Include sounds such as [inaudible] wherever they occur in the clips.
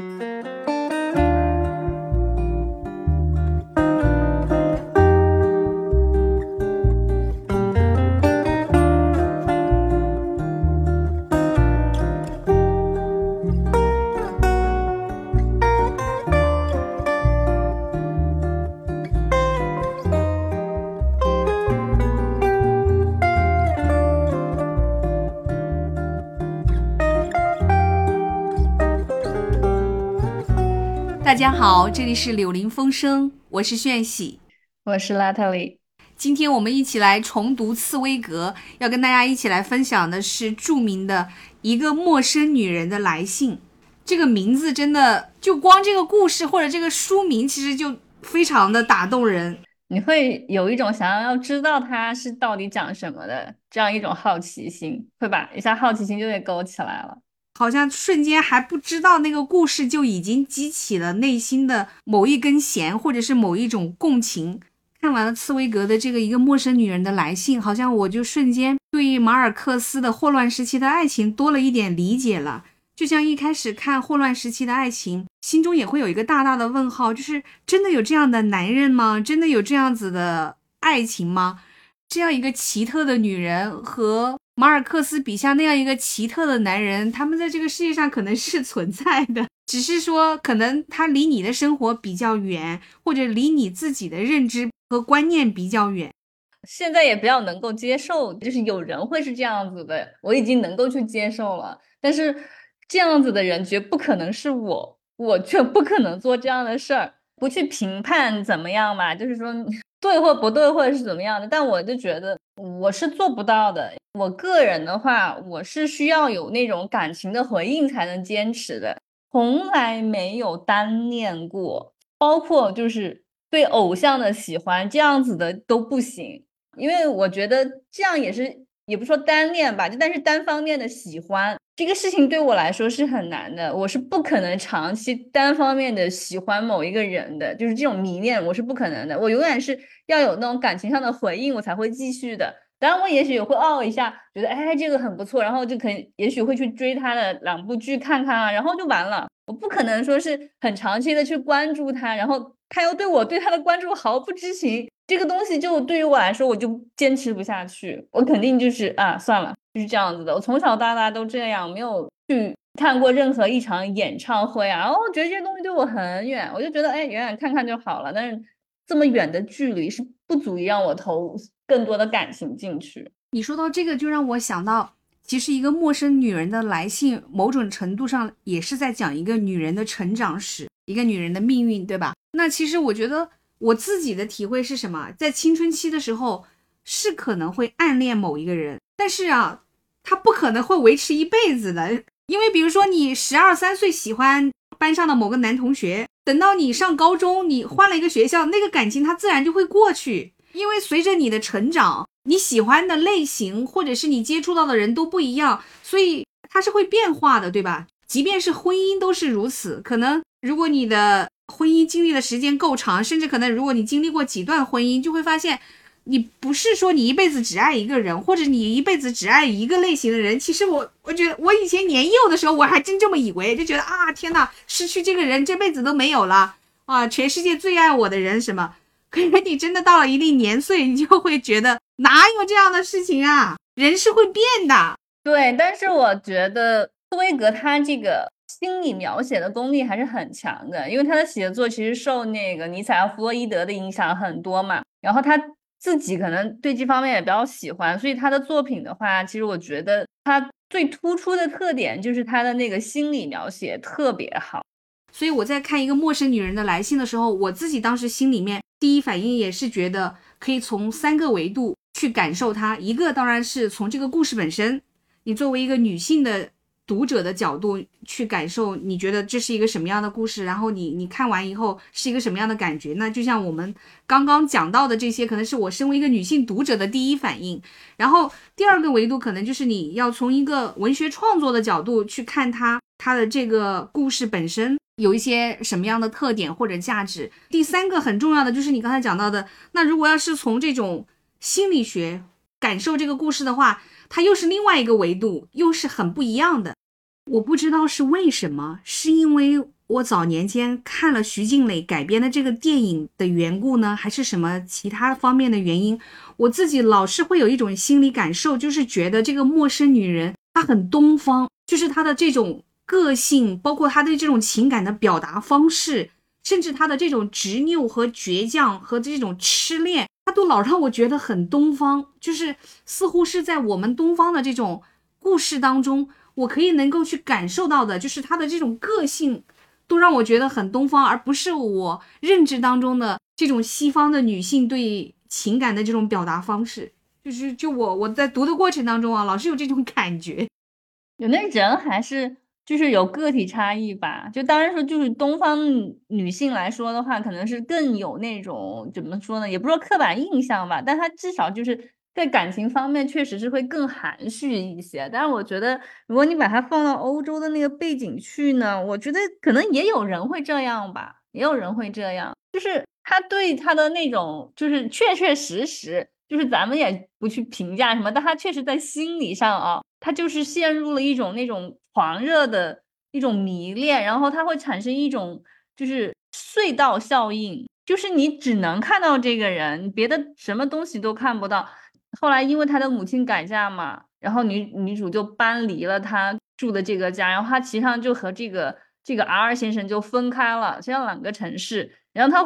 大家好，这里是柳林风声，我是炫喜，我是拉特里。今天我们一起来重读《茨威格》，要跟大家一起来分享的是著名的一个陌生女人的来信。这个名字真的就光这个故事或者这个书名，其实就非常的打动人。你会有一种想要要知道它是到底讲什么的这样一种好奇心，会把一下好奇心就给勾起来了。好像瞬间还不知道那个故事，就已经激起了内心的某一根弦，或者是某一种共情。看完了茨威格的这个一个陌生女人的来信，好像我就瞬间对马尔克斯的霍乱时期的爱情多了一点理解了。就像一开始看霍乱时期的爱情，心中也会有一个大大的问号，就是真的有这样的男人吗？真的有这样子的爱情吗？这样一个奇特的女人和。马尔克斯笔下那样一个奇特的男人，他们在这个世界上可能是存在的，只是说可能他离你的生活比较远，或者离你自己的认知和观念比较远。现在也比较能够接受，就是有人会是这样子的，我已经能够去接受了。但是这样子的人绝不可能是我，我却不可能做这样的事儿。不去评判怎么样嘛，就是说 [laughs] 对或不对，或者是怎么样的。但我就觉得我是做不到的。我个人的话，我是需要有那种感情的回应才能坚持的，从来没有单恋过，包括就是对偶像的喜欢这样子的都不行，因为我觉得这样也是。也不说单恋吧，就但是单方面的喜欢这个事情对我来说是很难的，我是不可能长期单方面的喜欢某一个人的，就是这种迷恋我是不可能的，我永远是要有那种感情上的回应，我才会继续的。当然，我也许也会傲一下，觉得哎这个很不错，然后就可以也许会去追他的两部剧看看啊，然后就完了。我不可能说是很长期的去关注他，然后他又对我对他的关注毫不知情。这个东西就对于我来说，我就坚持不下去。我肯定就是啊，算了，就是这样子的。我从小到大都这样，没有去看过任何一场演唱会啊。然后我觉得这些东西对我很远，我就觉得哎，远远看看就好了。但是这么远的距离是不足以让我投更多的感情进去。你说到这个，就让我想到，其实一个陌生女人的来信，某种程度上也是在讲一个女人的成长史，一个女人的命运，对吧？那其实我觉得。我自己的体会是什么？在青春期的时候，是可能会暗恋某一个人，但是啊，他不可能会维持一辈子的。因为比如说，你十二三岁喜欢班上的某个男同学，等到你上高中，你换了一个学校，那个感情它自然就会过去。因为随着你的成长，你喜欢的类型或者是你接触到的人都不一样，所以它是会变化的，对吧？即便是婚姻都是如此。可能如果你的婚姻经历的时间够长，甚至可能，如果你经历过几段婚姻，就会发现，你不是说你一辈子只爱一个人，或者你一辈子只爱一个类型的人。其实我，我觉得我以前年幼的时候，我还真这么以为，就觉得啊，天哪，失去这个人，这辈子都没有了啊，全世界最爱我的人什么？可是你真的到了一定年岁，你就会觉得哪有这样的事情啊？人是会变的。对，但是我觉得斯威格他这个。心理描写的功力还是很强的，因为他的写作其实受那个尼采和弗洛伊德的影响很多嘛，然后他自己可能对这方面也比较喜欢，所以他的作品的话，其实我觉得他最突出的特点就是他的那个心理描写特别好。所以我在看一个陌生女人的来信的时候，我自己当时心里面第一反应也是觉得可以从三个维度去感受它，一个当然是从这个故事本身，你作为一个女性的。读者的角度去感受，你觉得这是一个什么样的故事？然后你你看完以后是一个什么样的感觉？那就像我们刚刚讲到的这些，可能是我身为一个女性读者的第一反应。然后第二个维度可能就是你要从一个文学创作的角度去看它，它的这个故事本身有一些什么样的特点或者价值。第三个很重要的就是你刚才讲到的，那如果要是从这种心理学感受这个故事的话，它又是另外一个维度，又是很不一样的。我不知道是为什么，是因为我早年间看了徐静蕾改编的这个电影的缘故呢，还是什么其他方面的原因，我自己老是会有一种心理感受，就是觉得这个陌生女人她很东方，就是她的这种个性，包括她对这种情感的表达方式，甚至她的这种执拗和倔强和这种痴恋，她都老让我觉得很东方，就是似乎是在我们东方的这种故事当中，我可以能够去感受到的，就是她的这种个性。都让我觉得很东方，而不是我认知当中的这种西方的女性对情感的这种表达方式。就是就我我在读的过程当中啊，老是有这种感觉。有那人还是就是有个体差异吧。就当然说，就是东方女性来说的话，可能是更有那种怎么说呢？也不说刻板印象吧，但她至少就是。在感情方面确实是会更含蓄一些，但是我觉得如果你把它放到欧洲的那个背景去呢，我觉得可能也有人会这样吧，也有人会这样，就是他对他的那种，就是确确实实，就是咱们也不去评价什么，但他确实在心理上啊，他就是陷入了一种那种狂热的一种迷恋，然后他会产生一种就是隧道效应，就是你只能看到这个人，别的什么东西都看不到。后来因为他的母亲改嫁嘛，然后女女主就搬离了他住的这个家，然后他实上就和这个这个 R 先生就分开了，实际上两个城市。然后他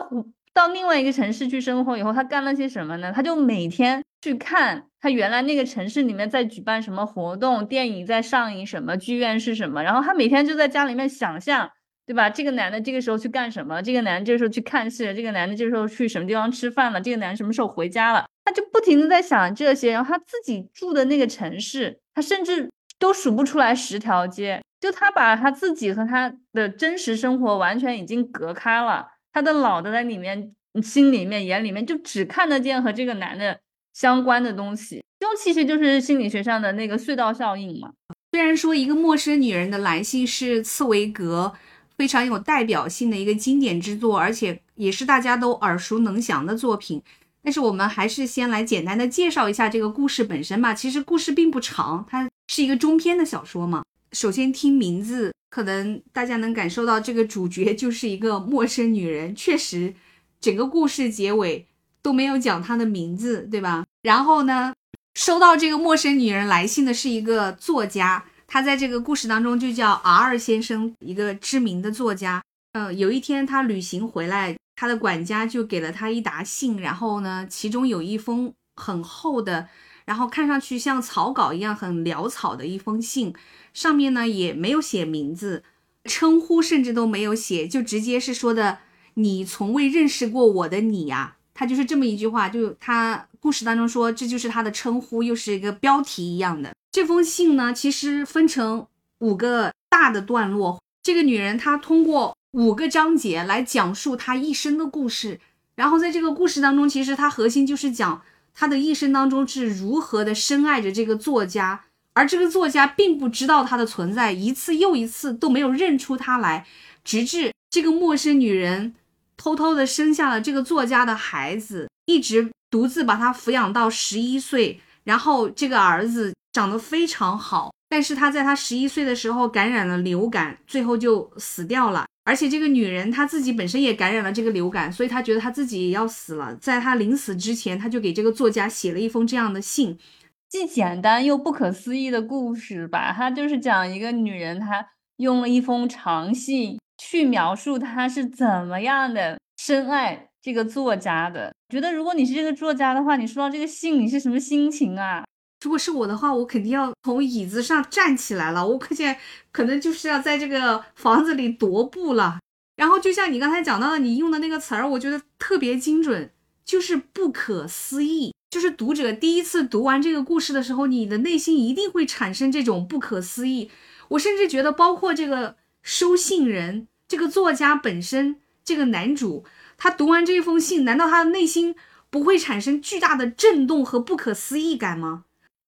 到另外一个城市去生活以后，他干了些什么呢？他就每天去看他原来那个城市里面在举办什么活动，电影在上映什么，剧院是什么，然后他每天就在家里面想象。对吧？这个男的这个时候去干什么？这个男的这个时候去看戏了。这个男的这个时候去什么地方吃饭了？这个男的什么时候回家了？他就不停的在想这些。然后他自己住的那个城市，他甚至都数不出来十条街。就他把他自己和他的真实生活完全已经隔开了。他的脑袋在里面、心里面、眼里面就只看得见和这个男的相关的东西。这种其实就是心理学上的那个隧道效应嘛。虽然说一个陌生女人的来信是茨维格。非常有代表性的一个经典之作，而且也是大家都耳熟能详的作品。但是我们还是先来简单的介绍一下这个故事本身吧。其实故事并不长，它是一个中篇的小说嘛。首先听名字，可能大家能感受到这个主角就是一个陌生女人。确实，整个故事结尾都没有讲她的名字，对吧？然后呢，收到这个陌生女人来信的是一个作家。他在这个故事当中就叫 R 先生，一个知名的作家。嗯，有一天他旅行回来，他的管家就给了他一沓信，然后呢，其中有一封很厚的，然后看上去像草稿一样很潦草的一封信，上面呢也没有写名字，称呼甚至都没有写，就直接是说的“你从未认识过我的你呀”，他就是这么一句话，就他故事当中说这就是他的称呼，又是一个标题一样的。这封信呢，其实分成五个大的段落。这个女人她通过五个章节来讲述她一生的故事。然后在这个故事当中，其实她核心就是讲她的一生当中是如何的深爱着这个作家，而这个作家并不知道她的存在，一次又一次都没有认出她来，直至这个陌生女人偷偷的生下了这个作家的孩子，一直独自把他抚养到十一岁，然后这个儿子。长得非常好，但是他在他十一岁的时候感染了流感，最后就死掉了。而且这个女人她自己本身也感染了这个流感，所以她觉得她自己也要死了。在她临死之前，她就给这个作家写了一封这样的信，既简单又不可思议的故事吧。她就是讲一个女人，她用了一封长信去描述她是怎么样的深爱这个作家的。觉得如果你是这个作家的话，你收到这个信，你是什么心情啊？如果是我的话，我肯定要从椅子上站起来了。我可见可能就是要在这个房子里踱步了。然后就像你刚才讲到的，你用的那个词儿，我觉得特别精准，就是不可思议。就是读者第一次读完这个故事的时候，你的内心一定会产生这种不可思议。我甚至觉得，包括这个收信人、这个作家本身，这个男主，他读完这封信，难道他的内心不会产生巨大的震动和不可思议感吗？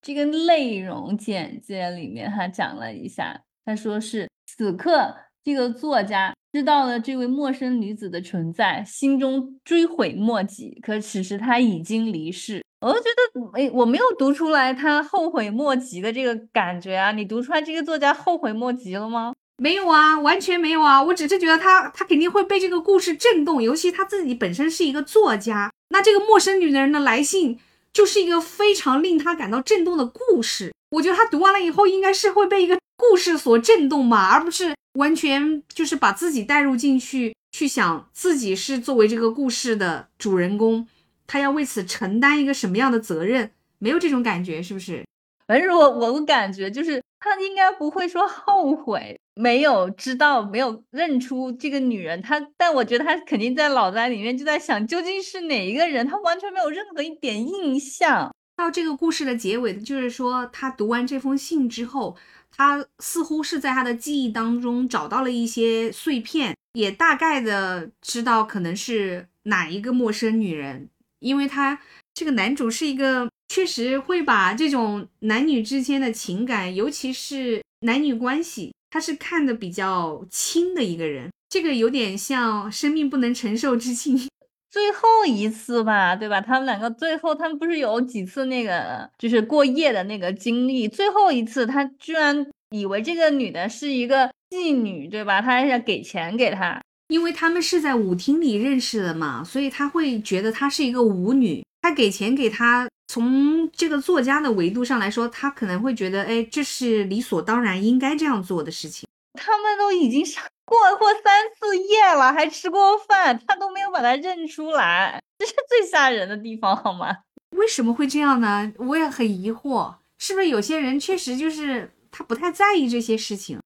这个内容简介里面，他讲了一下，他说是此刻这个作家知道了这位陌生女子的存在，心中追悔莫及。可此时他已经离世，我就觉得，哎，我没有读出来他后悔莫及的这个感觉啊。你读出来这个作家后悔莫及了吗？没有啊，完全没有啊！我只是觉得他他肯定会被这个故事震动，尤其他自己本身是一个作家，那这个陌生女人的来信就是一个非常令他感到震动的故事。我觉得他读完了以后，应该是会被一个故事所震动吧，而不是完全就是把自己带入进去，去想自己是作为这个故事的主人公，他要为此承担一个什么样的责任？没有这种感觉，是不是？反正我我感觉就是他应该不会说后悔没有知道没有认出这个女人，他但我觉得他肯定在脑袋里面就在想究竟是哪一个人，他完全没有任何一点印象。到这个故事的结尾，就是说他读完这封信之后，他似乎是在他的记忆当中找到了一些碎片，也大概的知道可能是哪一个陌生女人，因为他这个男主是一个。确实会把这种男女之间的情感，尤其是男女关系，他是看的比较轻的一个人。这个有点像生命不能承受之轻。[laughs] 最后一次吧，对吧？他们两个最后，他们不是有几次那个就是过夜的那个经历？最后一次，他居然以为这个女的是一个妓女，对吧？他还想给钱给她，因为他们是在舞厅里认识的嘛，所以他会觉得她是一个舞女。他给钱给她。从这个作家的维度上来说，他可能会觉得，哎，这是理所当然应该这样做的事情。他们都已经上过过三次夜了，还吃过饭，他都没有把他认出来，这是最吓人的地方，好吗？为什么会这样呢？我也很疑惑，是不是有些人确实就是他不太在意这些事情？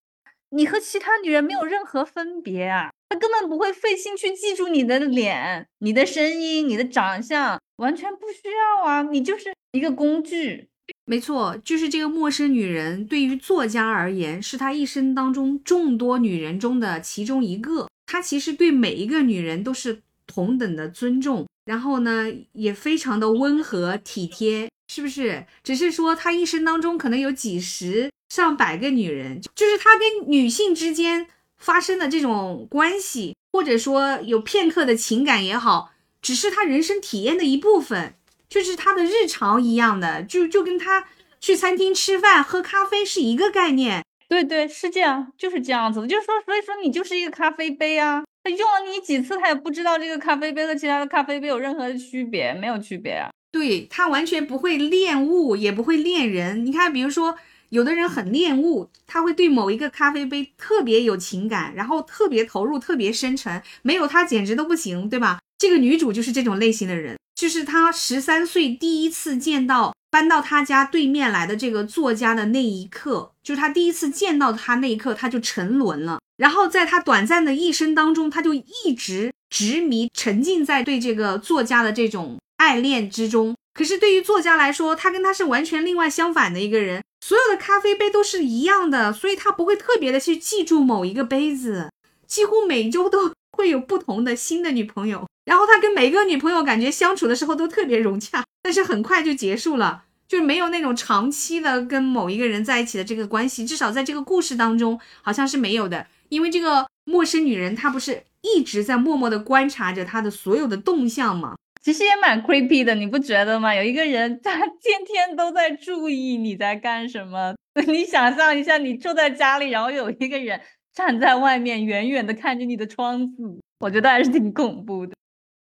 你和其他女人没有任何分别啊，他根本不会费心去记住你的脸、你的声音、你的长相。完全不需要啊，你就是一个工具。没错，就是这个陌生女人，对于作家而言，是他一生当中众多女人中的其中一个。他其实对每一个女人都是同等的尊重，然后呢，也非常的温和体贴，是不是？只是说他一生当中可能有几十上百个女人，就是他跟女性之间发生的这种关系，或者说有片刻的情感也好。只是他人生体验的一部分，就是他的日常一样的，就就跟他去餐厅吃饭、喝咖啡是一个概念。对对，是这样，就是这样子的。就是说，所以说你就是一个咖啡杯啊，他用了你几次，他也不知道这个咖啡杯和其他的咖啡杯有任何的区别，没有区别啊。对他完全不会恋物，也不会恋人。你看，比如说有的人很恋物，他会对某一个咖啡杯特别有情感，然后特别投入、特别深沉，没有他简直都不行，对吧？这个女主就是这种类型的人，就是她十三岁第一次见到搬到她家对面来的这个作家的那一刻，就是她第一次见到他那一刻，她就沉沦了。然后在她短暂的一生当中，她就一直执迷沉浸在对这个作家的这种爱恋之中。可是对于作家来说，他跟他是完全另外相反的一个人，所有的咖啡杯都是一样的，所以他不会特别的去记住某一个杯子，几乎每周都会有不同的新的女朋友。然后他跟每个女朋友感觉相处的时候都特别融洽，但是很快就结束了，就是没有那种长期的跟某一个人在一起的这个关系，至少在这个故事当中好像是没有的。因为这个陌生女人她不是一直在默默的观察着他的所有的动向吗？其实也蛮 creepy 的，你不觉得吗？有一个人 [laughs] 他天天都在注意你在干什么，[laughs] 你想象一下，你住在家里，然后有一个人站在外面远远的看着你的窗子，我觉得还是挺恐怖的。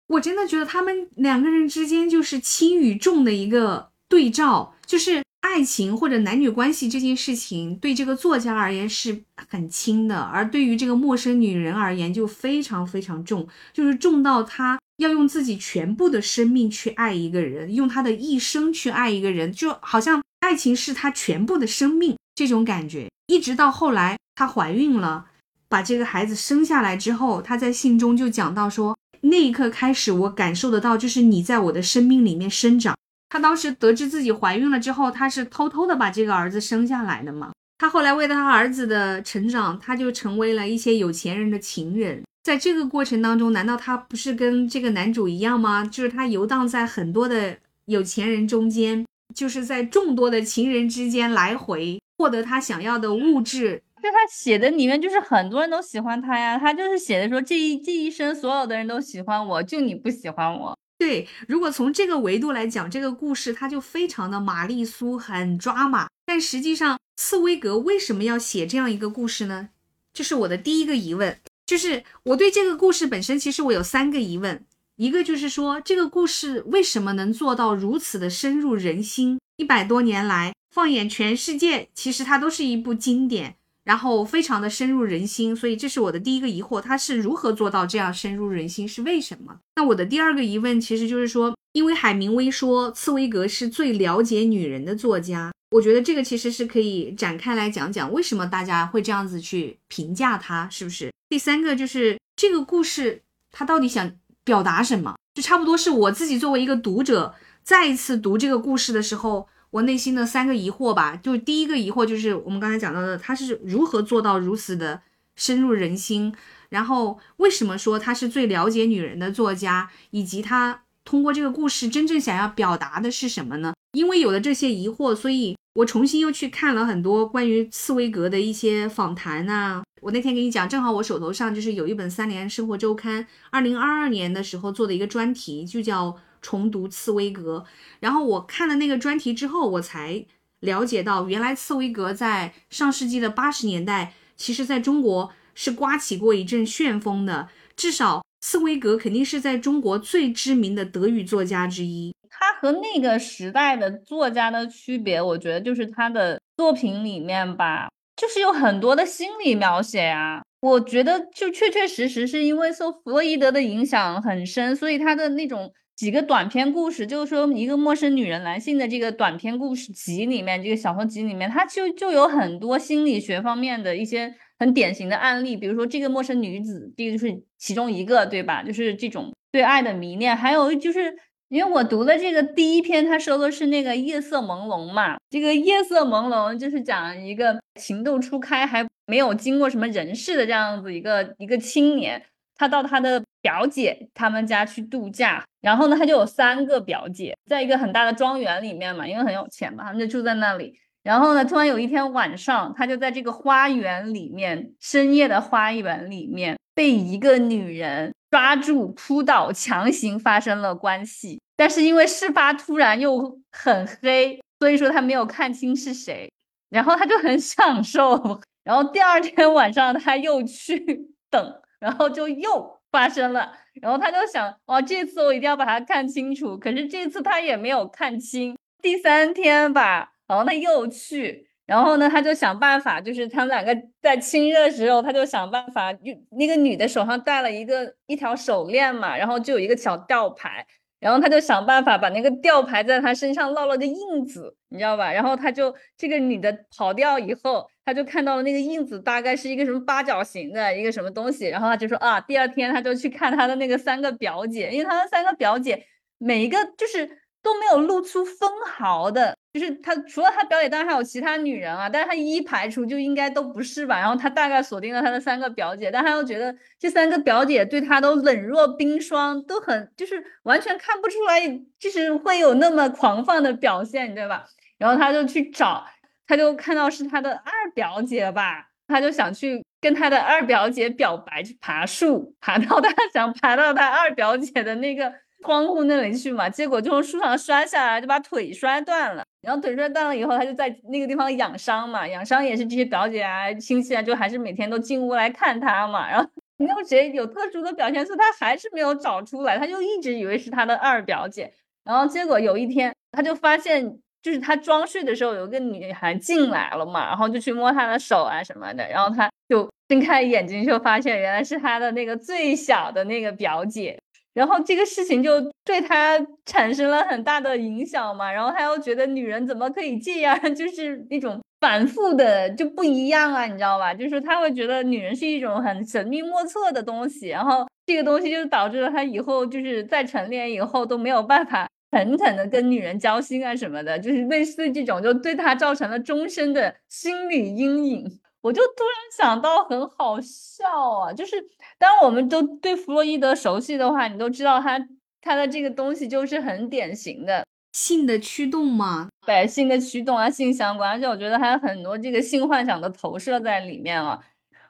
我真的觉得他们两个人之间就是轻与重的一个对照，就是爱情或者男女关系这件事情，对这个作家而言是很轻的，而对于这个陌生女人而言就非常非常重，就是重到他要用自己全部的生命去爱一个人，用他的一生去爱一个人，就好像爱情是他全部的生命这种感觉。一直到后来她怀孕了，把这个孩子生下来之后，她在信中就讲到说。那一刻开始，我感受得到，就是你在我的生命里面生长。她当时得知自己怀孕了之后，她是偷偷的把这个儿子生下来的嘛。她后来为了她儿子的成长，她就成为了一些有钱人的情人。在这个过程当中，难道他不是跟这个男主一样吗？就是他游荡在很多的有钱人中间，就是在众多的情人之间来回，获得他想要的物质。就他写的里面，就是很多人都喜欢他呀。他就是写的说，这一这一生所有的人都喜欢我，就你不喜欢我。对，如果从这个维度来讲，这个故事它就非常的玛丽苏，很抓马。但实际上，茨威格为什么要写这样一个故事呢？这是我的第一个疑问，就是我对这个故事本身，其实我有三个疑问。一个就是说，这个故事为什么能做到如此的深入人心？一百多年来，放眼全世界，其实它都是一部经典，然后非常的深入人心。所以这是我的第一个疑惑，它是如何做到这样深入人心？是为什么？那我的第二个疑问，其实就是说，因为海明威说茨威格是最了解女人的作家，我觉得这个其实是可以展开来讲讲，为什么大家会这样子去评价他，是不是？第三个就是这个故事，他到底想？表达什么，就差不多是我自己作为一个读者，再一次读这个故事的时候，我内心的三个疑惑吧。就第一个疑惑就是我们刚才讲到的，他是如何做到如此的深入人心，然后为什么说他是最了解女人的作家，以及他通过这个故事真正想要表达的是什么呢？因为有了这些疑惑，所以我重新又去看了很多关于茨威格的一些访谈啊。我那天给你讲，正好我手头上就是有一本《三联生活周刊》二零二二年的时候做的一个专题，就叫重读茨威格。然后我看了那个专题之后，我才了解到，原来茨威格在上世纪的八十年代，其实在中国是刮起过一阵旋风的。至少茨威格肯定是在中国最知名的德语作家之一。他和那个时代的作家的区别，我觉得就是他的作品里面吧。就是有很多的心理描写啊，我觉得就确确实实是因为受弗洛伊德的影响很深，所以他的那种几个短篇故事，就是说一个陌生女人来信的这个短篇故事集里面，这个小说集里面，它就就有很多心理学方面的一些很典型的案例，比如说这个陌生女子，这个就是其中一个，对吧？就是这种对爱的迷恋，还有就是。因为我读的这个第一篇，他说的是那个夜色朦胧嘛。这个夜色朦胧就是讲一个情窦初开，还没有经过什么人事的这样子一个一个青年，他到他的表姐他们家去度假。然后呢，他就有三个表姐，在一个很大的庄园里面嘛，因为很有钱嘛，他们就住在那里。然后呢，突然有一天晚上，他就在这个花园里面，深夜的花园里面，被一个女人。抓住扑倒，强行发生了关系，但是因为事发突然又很黑，所以说他没有看清是谁，然后他就很享受，然后第二天晚上他又去等，然后就又发生了，然后他就想，哇，这次我一定要把它看清楚，可是这次他也没有看清，第三天吧，然后他又去。然后呢，他就想办法，就是他们两个在亲热的时候，他就想办法，就那个女的手上戴了一个一条手链嘛，然后就有一个小吊牌，然后他就想办法把那个吊牌在他身上烙了个印子，你知道吧？然后他就这个女的跑掉以后，他就看到了那个印子大概是一个什么八角形的一个什么东西，然后他就说啊，第二天他就去看他的那个三个表姐，因为他的三个表姐每一个就是都没有露出分毫的。就是他除了他表姐，当然还有其他女人啊，但是他一排除就应该都不是吧。然后他大概锁定了他的三个表姐，但他又觉得这三个表姐对他都冷若冰霜，都很就是完全看不出来，就是会有那么狂放的表现，对吧？然后他就去找，他就看到是他的二表姐吧，他就想去跟他的二表姐表白，去爬树，爬到他 [laughs] 想爬到他二表姐的那个。窗户那里去嘛，结果就从树上摔下来，就把腿摔断了。然后腿摔断了以后，他就在那个地方养伤嘛，养伤也是这些表姐啊、亲戚啊，就还是每天都进屋来看他嘛。然后没有谁有特殊的表现，所以他还是没有找出来，他就一直以为是他的二表姐。然后结果有一天，他就发现，就是他装睡的时候，有个女孩进来了嘛，然后就去摸他的手啊什么的，然后他就睁开眼睛，就发现原来是他的那个最小的那个表姐。然后这个事情就对他产生了很大的影响嘛，然后他又觉得女人怎么可以这样，[laughs] 就是那种反复的就不一样啊，你知道吧？就是他会觉得女人是一种很神秘莫测的东西，然后这个东西就导致了他以后就是在成年以后都没有办法狠狠的跟女人交心啊什么的，就是类似这种，就对他造成了终身的心理阴影。我就突然想到，很好笑啊！就是当我们都对弗洛伊德熟悉的话，你都知道他他的这个东西就是很典型的性的驱动嘛，对性的驱动啊，性相关，而且我觉得还有很多这个性幻想的投射在里面啊。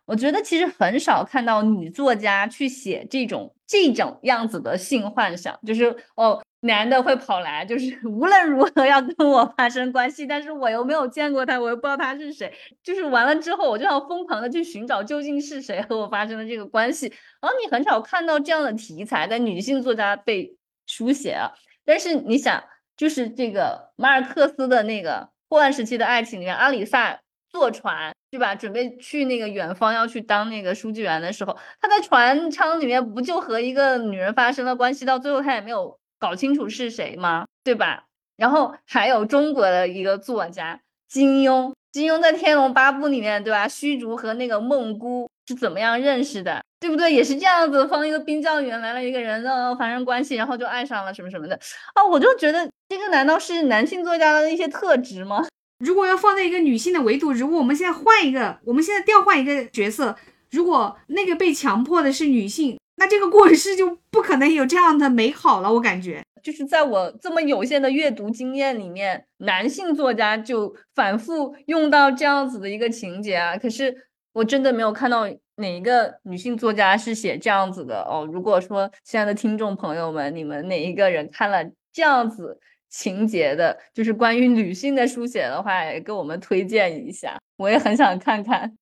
我觉得其实很少看到女作家去写这种这种样子的性幻想，就是哦，男的会跑来，就是 [laughs] 无论如何要跟我发生关系，但是我又没有见过他，我又不知道他是谁。就是完了之后，我就要疯狂的去寻找究竟是谁和我发生了这个关系。然后你很少看到这样的题材在女性作家被书写啊。但是你想，就是这个马尔克斯的那个霍乱时期的爱情里面，阿里萨坐船对吧？准备去那个远方要去当那个书记员的时候，他在船舱里面不就和一个女人发生了关系？到最后他也没有。搞清楚是谁吗？对吧？然后还有中国的一个作家金庸，金庸在《天龙八部》里面，对吧？虚竹和那个孟姑是怎么样认识的？对不对？也是这样子，放一个冰窖园来了一个人，然后发生关系，然后就爱上了什么什么的啊！我就觉得这个难道是男性作家的一些特质吗？[laughs] 如果要放在一个女性的维度，如果我们现在换一个，我们现在调换一个角色，如果那个被强迫的是女性。那这个故事就不可能有这样的美好了，我感觉就是在我这么有限的阅读经验里面，男性作家就反复用到这样子的一个情节啊。可是我真的没有看到哪一个女性作家是写这样子的哦。如果说亲爱的听众朋友们，你们哪一个人看了这样子情节的，就是关于女性的书写的话，也给我们推荐一下，我也很想看看。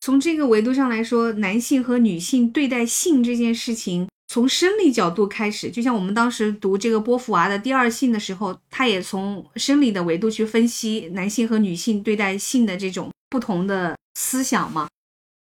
从这个维度上来说，男性和女性对待性这件事情，从生理角度开始，就像我们当时读这个波伏娃的《第二性》的时候，他也从生理的维度去分析男性和女性对待性的这种不同的思想嘛。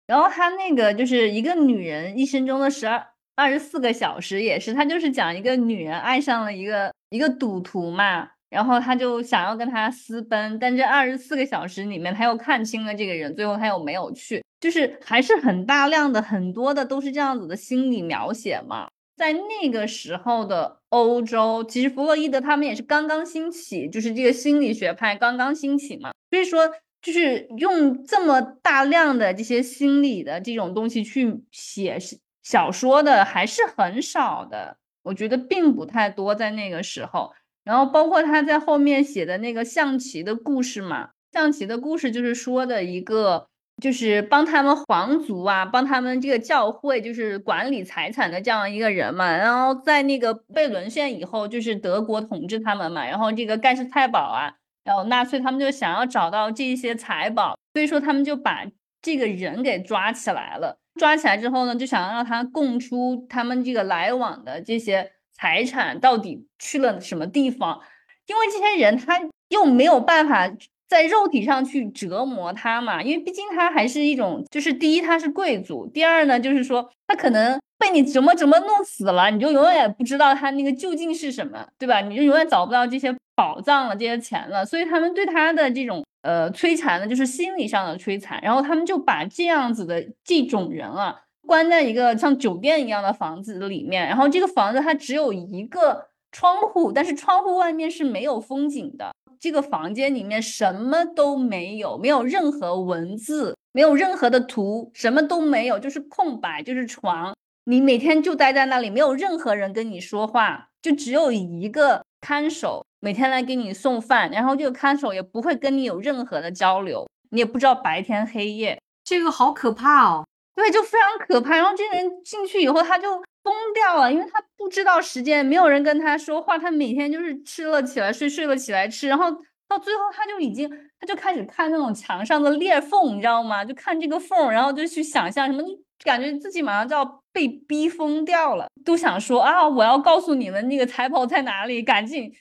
然后他那个就是一个女人一生中的十二二十四个小时，也是他就是讲一个女人爱上了一个一个赌徒嘛。然后他就想要跟他私奔，但这二十四个小时里面，他又看清了这个人，最后他又没有去，就是还是很大量的、很多的都是这样子的心理描写嘛。在那个时候的欧洲，其实弗洛伊德他们也是刚刚兴起，就是这个心理学派刚刚兴起嘛。所以说，就是用这么大量的这些心理的这种东西去写小说的还是很少的，我觉得并不太多，在那个时候。然后包括他在后面写的那个象棋的故事嘛，象棋的故事就是说的一个，就是帮他们皇族啊，帮他们这个教会就是管理财产的这样一个人嘛。然后在那个被沦陷以后，就是德国统治他们嘛。然后这个盖世太保啊，然后纳粹他们就想要找到这些财宝，所以说他们就把这个人给抓起来了。抓起来之后呢，就想要让他供出他们这个来往的这些。财产到底去了什么地方？因为这些人他又没有办法在肉体上去折磨他嘛，因为毕竟他还是一种，就是第一他是贵族，第二呢就是说他可能被你怎么怎么弄死了，你就永远不知道他那个究竟是什么，对吧？你就永远找不到这些宝藏了，这些钱了，所以他们对他的这种呃摧残呢，就是心理上的摧残，然后他们就把这样子的这种人啊。关在一个像酒店一样的房子里面，然后这个房子它只有一个窗户，但是窗户外面是没有风景的。这个房间里面什么都没有，没有任何文字，没有任何的图，什么都没有，就是空白，就是床。你每天就待在那里，没有任何人跟你说话，就只有一个看守每天来给你送饭，然后这个看守也不会跟你有任何的交流，你也不知道白天黑夜，这个好可怕哦。对，就非常可怕。然后这个人进去以后，他就疯掉了，因为他不知道时间，没有人跟他说话，他每天就是吃了起来睡，睡了起来吃，然后到最后他就已经，他就开始看那种墙上的裂缝，你知道吗？就看这个缝，然后就去想象什么，感觉自己马上就要被逼疯掉了，都想说啊，我要告诉你们那个财宝在哪里，赶紧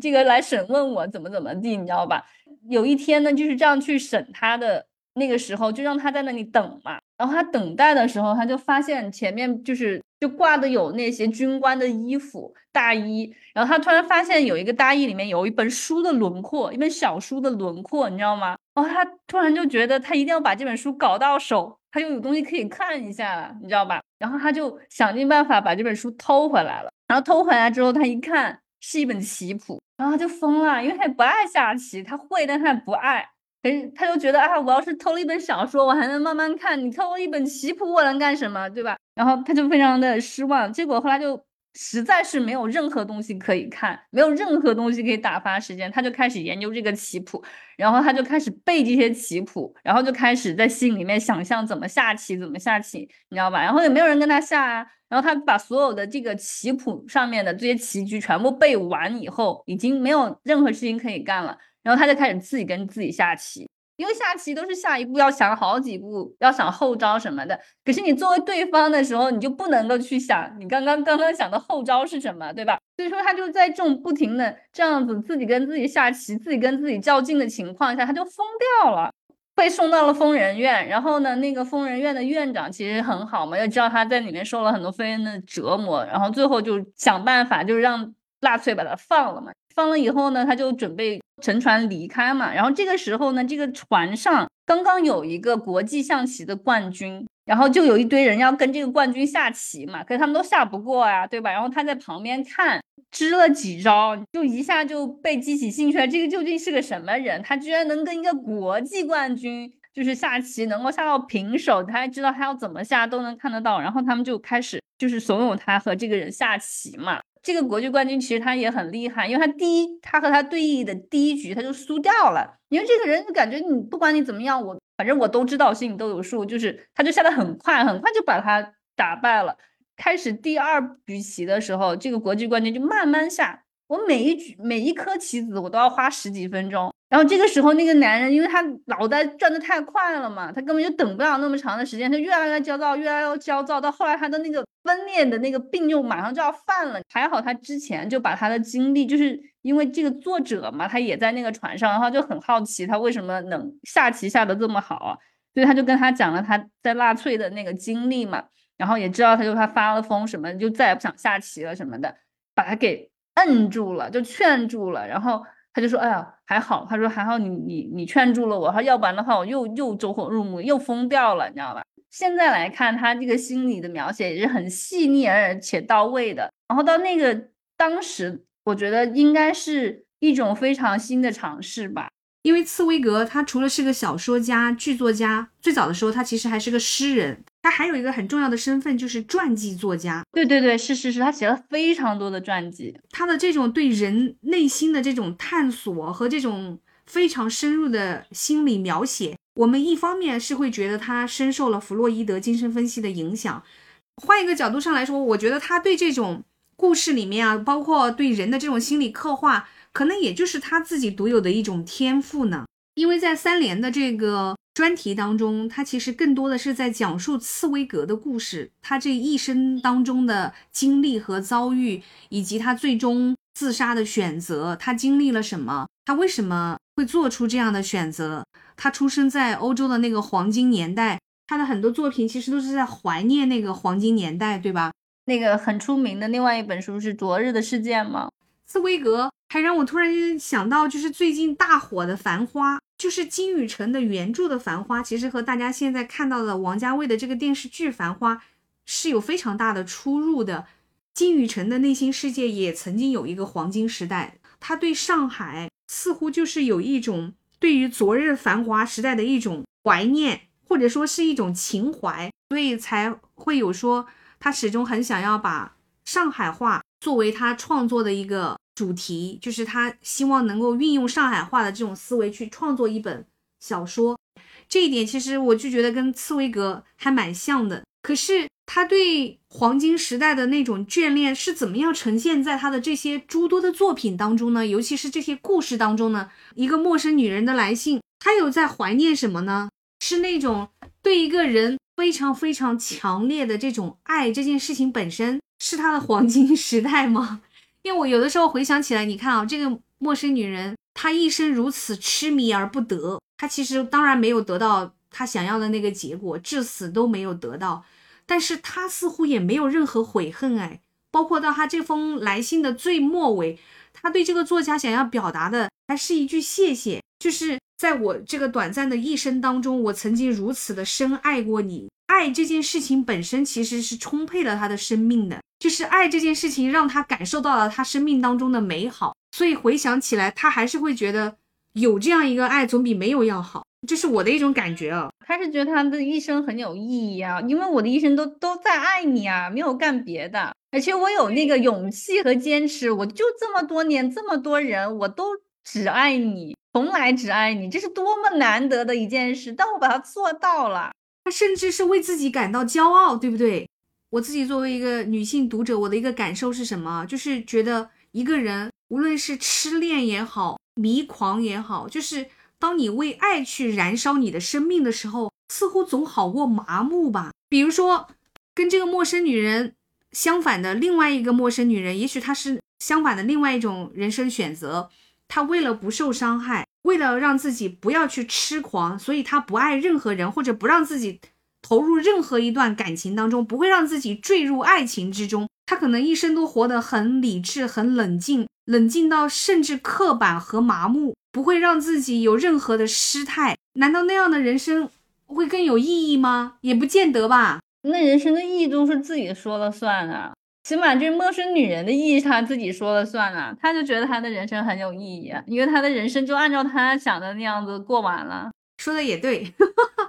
这个来审问我怎么怎么地，你知道吧？有一天呢，就是这样去审他的那个时候，就让他在那里等嘛。然后他等待的时候，他就发现前面就是就挂的有那些军官的衣服大衣，然后他突然发现有一个大衣里面有一本书的轮廓，一本小书的轮廓，你知道吗？然后他突然就觉得他一定要把这本书搞到手，他就有东西可以看一下了，你知道吧？然后他就想尽办法把这本书偷回来了。然后偷回来之后，他一看是一本棋谱，然后他就疯了，因为他也不爱下棋，他会，但他也不爱。哎，他就觉得啊，我要是偷了一本小说，我还能慢慢看。你偷了一本棋谱，我能干什么，对吧？然后他就非常的失望。结果后来就实在是没有任何东西可以看，没有任何东西可以打发时间，他就开始研究这个棋谱，然后他就开始背这些棋谱，然后就开始在心里面想象怎么下棋，怎么下棋，你知道吧？然后也没有人跟他下啊，然后他把所有的这个棋谱上面的这些棋局全部背完以后，已经没有任何事情可以干了，然后他就开始自己跟自己下棋。因为下棋都是下一步要想好几步，要想后招什么的。可是你作为对方的时候，你就不能够去想你刚刚刚刚想的后招是什么，对吧？所以说他就在这种不停的这样子自己跟自己下棋、自己跟自己较劲的情况下，他就疯掉了，被送到了疯人院。然后呢，那个疯人院的院长其实很好嘛，又知道他在里面受了很多非人的折磨，然后最后就想办法，就是让纳粹把他放了嘛。放了以后呢，他就准备。乘船离开嘛，然后这个时候呢，这个船上刚刚有一个国际象棋的冠军，然后就有一堆人要跟这个冠军下棋嘛，可是他们都下不过呀，对吧？然后他在旁边看，支了几招，就一下就被激起兴趣了。这个究竟是个什么人？他居然能跟一个国际冠军就是下棋，能够下到平手，他还知道他要怎么下，都能看得到。然后他们就开始就是怂恿他和这个人下棋嘛。这个国际冠军其实他也很厉害，因为他第一，他和他对弈的第一局他就输掉了。因为这个人就感觉你不管你怎么样，我反正我都知道，心里都有数，就是他就下的很快，很快就把他打败了。开始第二局棋的时候，这个国际冠军就慢慢下，我每一局每一颗棋子我都要花十几分钟。然后这个时候，那个男人因为他脑袋转的太快了嘛，他根本就等不了那么长的时间，他越来越焦躁，越来越焦躁。到后来，他的那个分裂的那个病就马上就要犯了。还好他之前就把他的经历，就是因为这个作者嘛，他也在那个船上，然后就很好奇他为什么能下棋下的这么好，所以他就跟他讲了他在纳粹的那个经历嘛，然后也知道他就他发了疯什么，就再也不想下棋了什么的，把他给摁住了，就劝住了，然后。他就说：“哎呀，还好。”他说：“还好你你你劝住了我，他要不然的话我又又走火入魔，又疯掉了，你知道吧？”现在来看，他这个心理的描写也是很细腻而且到位的。然后到那个当时，我觉得应该是一种非常新的尝试吧。因为茨威格他除了是个小说家、剧作家，最早的时候他其实还是个诗人。他还有一个很重要的身份，就是传记作家。对对对，是是是，他写了非常多的传记。他的这种对人内心的这种探索和这种非常深入的心理描写，我们一方面是会觉得他深受了弗洛伊德精神分析的影响。换一个角度上来说，我觉得他对这种故事里面啊，包括对人的这种心理刻画，可能也就是他自己独有的一种天赋呢。因为在三联的这个。专题当中，他其实更多的是在讲述茨威格的故事，他这一生当中的经历和遭遇，以及他最终自杀的选择，他经历了什么，他为什么会做出这样的选择？他出生在欧洲的那个黄金年代，他的很多作品其实都是在怀念那个黄金年代，对吧？那个很出名的另外一本书是《昨日的事件》吗？茨威格还让我突然间想到，就是最近大火的《繁花》。就是金宇澄的原著的《繁花》，其实和大家现在看到的王家卫的这个电视剧《繁花》是有非常大的出入的。金宇澄的内心世界也曾经有一个黄金时代，他对上海似乎就是有一种对于昨日繁华时代的一种怀念，或者说是一种情怀，所以才会有说他始终很想要把上海话作为他创作的一个。主题就是他希望能够运用上海话的这种思维去创作一本小说，这一点其实我就觉得跟茨威格还蛮像的。可是他对黄金时代的那种眷恋是怎么样呈现在他的这些诸多的作品当中呢？尤其是这些故事当中呢？一个陌生女人的来信，他有在怀念什么呢？是那种对一个人非常非常强烈的这种爱，这件事情本身是他的黄金时代吗？因为我有的时候回想起来，你看啊，这个陌生女人，她一生如此痴迷而不得，她其实当然没有得到她想要的那个结果，至死都没有得到，但是她似乎也没有任何悔恨，哎，包括到她这封来信的最末尾，她对这个作家想要表达的还是一句谢谢，就是在我这个短暂的一生当中，我曾经如此的深爱过你，爱这件事情本身其实是充沛了他的生命的。就是爱这件事情，让他感受到了他生命当中的美好，所以回想起来，他还是会觉得有这样一个爱总比没有要好。这是我的一种感觉啊。他是觉得他的一生很有意义啊，因为我的一生都都在爱你啊，没有干别的，而且我有那个勇气和坚持，我就这么多年，这么多人，我都只爱你，从来只爱你，这是多么难得的一件事，但我把它做到了。他甚至是为自己感到骄傲，对不对？我自己作为一个女性读者，我的一个感受是什么？就是觉得一个人无论是痴恋也好，迷狂也好，就是当你为爱去燃烧你的生命的时候，似乎总好过麻木吧。比如说，跟这个陌生女人相反的另外一个陌生女人，也许她是相反的另外一种人生选择。她为了不受伤害，为了让自己不要去痴狂，所以他不爱任何人，或者不让自己。投入任何一段感情当中，不会让自己坠入爱情之中。他可能一生都活得很理智、很冷静，冷静到甚至刻板和麻木，不会让自己有任何的失态。难道那样的人生会更有意义吗？也不见得吧。那人生的意义都是自己说了算啊，起码这陌生女人的意义她自己说了算啊。她就觉得她的人生很有意义，因为她的人生就按照她想的那样子过完了。说的也对。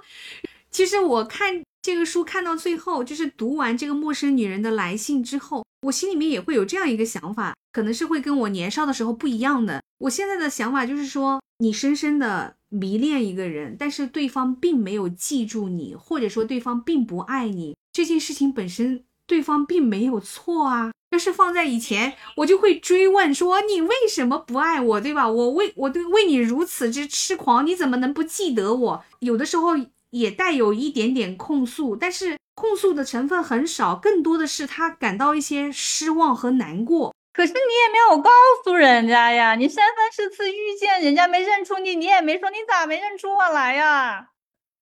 [laughs] 其实我看这个书看到最后，就是读完这个陌生女人的来信之后，我心里面也会有这样一个想法，可能是会跟我年少的时候不一样的。我现在的想法就是说，你深深的迷恋一个人，但是对方并没有记住你，或者说对方并不爱你，这件事情本身对方并没有错啊。要是放在以前，我就会追问说你为什么不爱我，对吧？我为我对为你如此之痴狂，你怎么能不记得我？有的时候。也带有一点点控诉，但是控诉的成分很少，更多的是他感到一些失望和难过。可是你也没有告诉人家呀，你三番四次遇见人家没认出你，你也没说你咋没认出我来呀？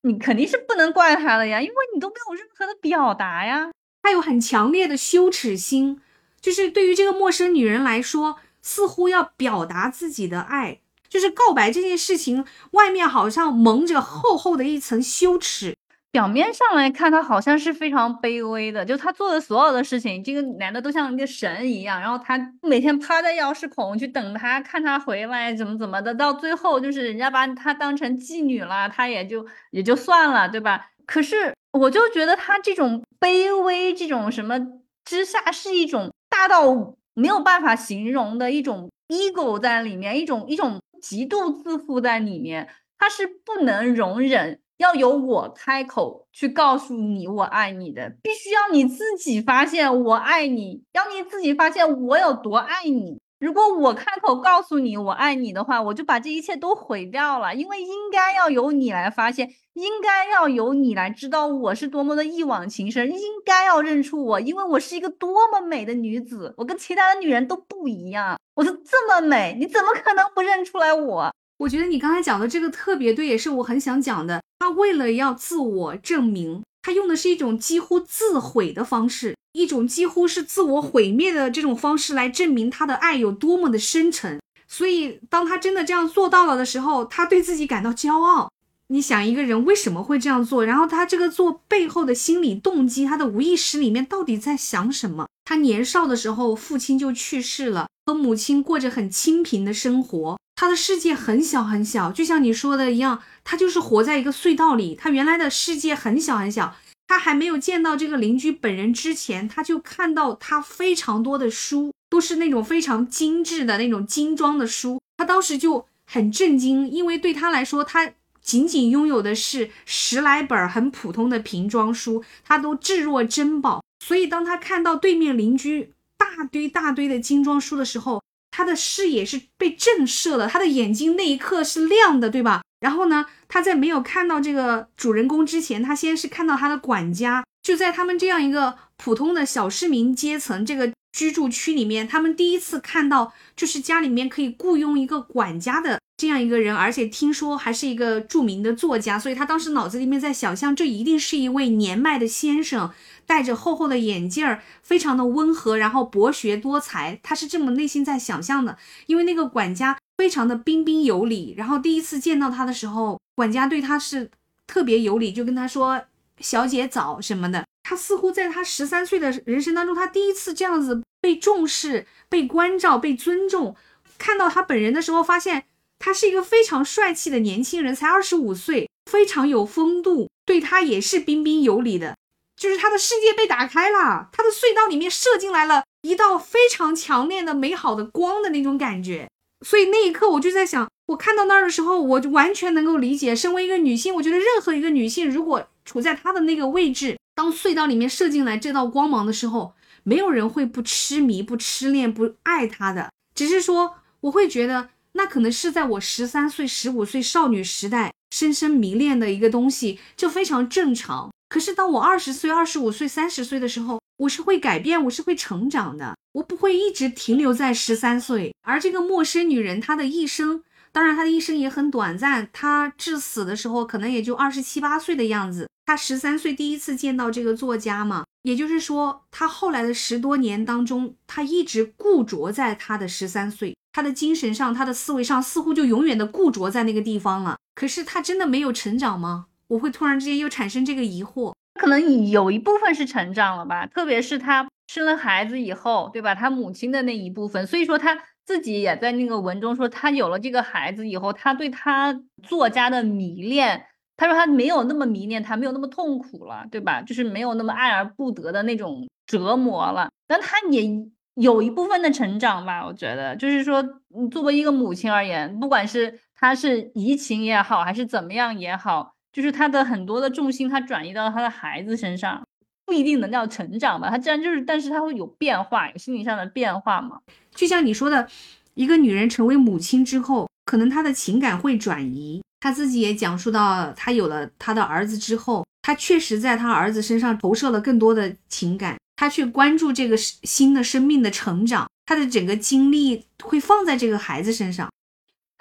你肯定是不能怪他的呀，因为你都没有任何的表达呀。他有很强烈的羞耻心，就是对于这个陌生女人来说，似乎要表达自己的爱。就是告白这件事情，外面好像蒙着厚厚的一层羞耻。表面上来看，他好像是非常卑微的，就他做的所有的事情，这个男的都像一个神一样。然后他每天趴在钥匙孔去等他，看他回来怎么怎么的。到最后，就是人家把他当成妓女了，他也就也就算了，对吧？可是我就觉得他这种卑微，这种什么之下，是一种大到没有办法形容的一种 ego 在里面，一种一种。极度自负在里面，他是不能容忍要由我开口去告诉你我爱你的，必须要你自己发现我爱你，要你自己发现我有多爱你。如果我开口告诉你我爱你的话，我就把这一切都毁掉了，因为应该要由你来发现，应该要由你来知道我是多么的一往情深，应该要认出我，因为我是一个多么美的女子，我跟其他的女人都不一样，我是这么美，你怎么可能不认出来我？我觉得你刚才讲的这个特别对，也是我很想讲的。他为了要自我证明，他用的是一种几乎自毁的方式。一种几乎是自我毁灭的这种方式来证明他的爱有多么的深沉，所以当他真的这样做到了的时候，他对自己感到骄傲。你想一个人为什么会这样做？然后他这个做背后的心理动机，他的无意识里面到底在想什么？他年少的时候父亲就去世了，和母亲过着很清贫的生活，他的世界很小很小，就像你说的一样，他就是活在一个隧道里，他原来的世界很小很小。他还没有见到这个邻居本人之前，他就看到他非常多的书，都是那种非常精致的那种精装的书。他当时就很震惊，因为对他来说，他仅仅拥有的是十来本很普通的瓶装书，他都置若珍宝。所以，当他看到对面邻居大堆大堆的精装书的时候，他的视野是被震慑了，他的眼睛那一刻是亮的，对吧？然后呢，他在没有看到这个主人公之前，他先是看到他的管家，就在他们这样一个普通的小市民阶层这个居住区里面，他们第一次看到就是家里面可以雇佣一个管家的这样一个人，而且听说还是一个著名的作家，所以他当时脑子里面在想象，这一定是一位年迈的先生，戴着厚厚的眼镜儿，非常的温和，然后博学多才，他是这么内心在想象的，因为那个管家。非常的彬彬有礼，然后第一次见到他的时候，管家对他是特别有礼，就跟他说“小姐早”什么的。他似乎在他十三岁的人生当中，他第一次这样子被重视、被关照、被尊重。看到他本人的时候，发现他是一个非常帅气的年轻人，才二十五岁，非常有风度，对他也是彬彬有礼的。就是他的世界被打开了，他的隧道里面射进来了一道非常强烈的、美好的光的那种感觉。所以那一刻，我就在想，我看到那儿的时候，我就完全能够理解。身为一个女性，我觉得任何一个女性，如果处在她的那个位置，当隧道里面射进来这道光芒的时候，没有人会不痴迷、不痴恋、不爱他的。只是说，我会觉得那可能是在我十三岁、十五岁少女时代深深迷恋的一个东西，这非常正常。可是当我二十岁、二十五岁、三十岁的时候，我是会改变，我是会成长的，我不会一直停留在十三岁。而这个陌生女人，她的一生，当然她的一生也很短暂，她至死的时候可能也就二十七八岁的样子。她十三岁第一次见到这个作家嘛，也就是说，她后来的十多年当中，她一直固着在她的十三岁，她的精神上、她的思维上似乎就永远的固着在那个地方了。可是她真的没有成长吗？我会突然之间又产生这个疑惑，可能有一部分是成长了吧，特别是他生了孩子以后，对吧？他母亲的那一部分，所以说他自己也在那个文中说，他有了这个孩子以后，他对他作家的迷恋，他说他没有那么迷恋他，没有那么痛苦了，对吧？就是没有那么爱而不得的那种折磨了。但他也有一部分的成长吧，我觉得，就是说，作为一个母亲而言，不管是他是移情也好，还是怎么样也好。就是他的很多的重心，他转移到他的孩子身上，不一定能叫成长吧。他既然就是，但是他会有变化，有心理上的变化嘛。就像你说的，一个女人成为母亲之后，可能她的情感会转移。她自己也讲述到，她有了她的儿子之后，她确实在她儿子身上投射了更多的情感，她去关注这个新的生命的成长，她的整个精力会放在这个孩子身上。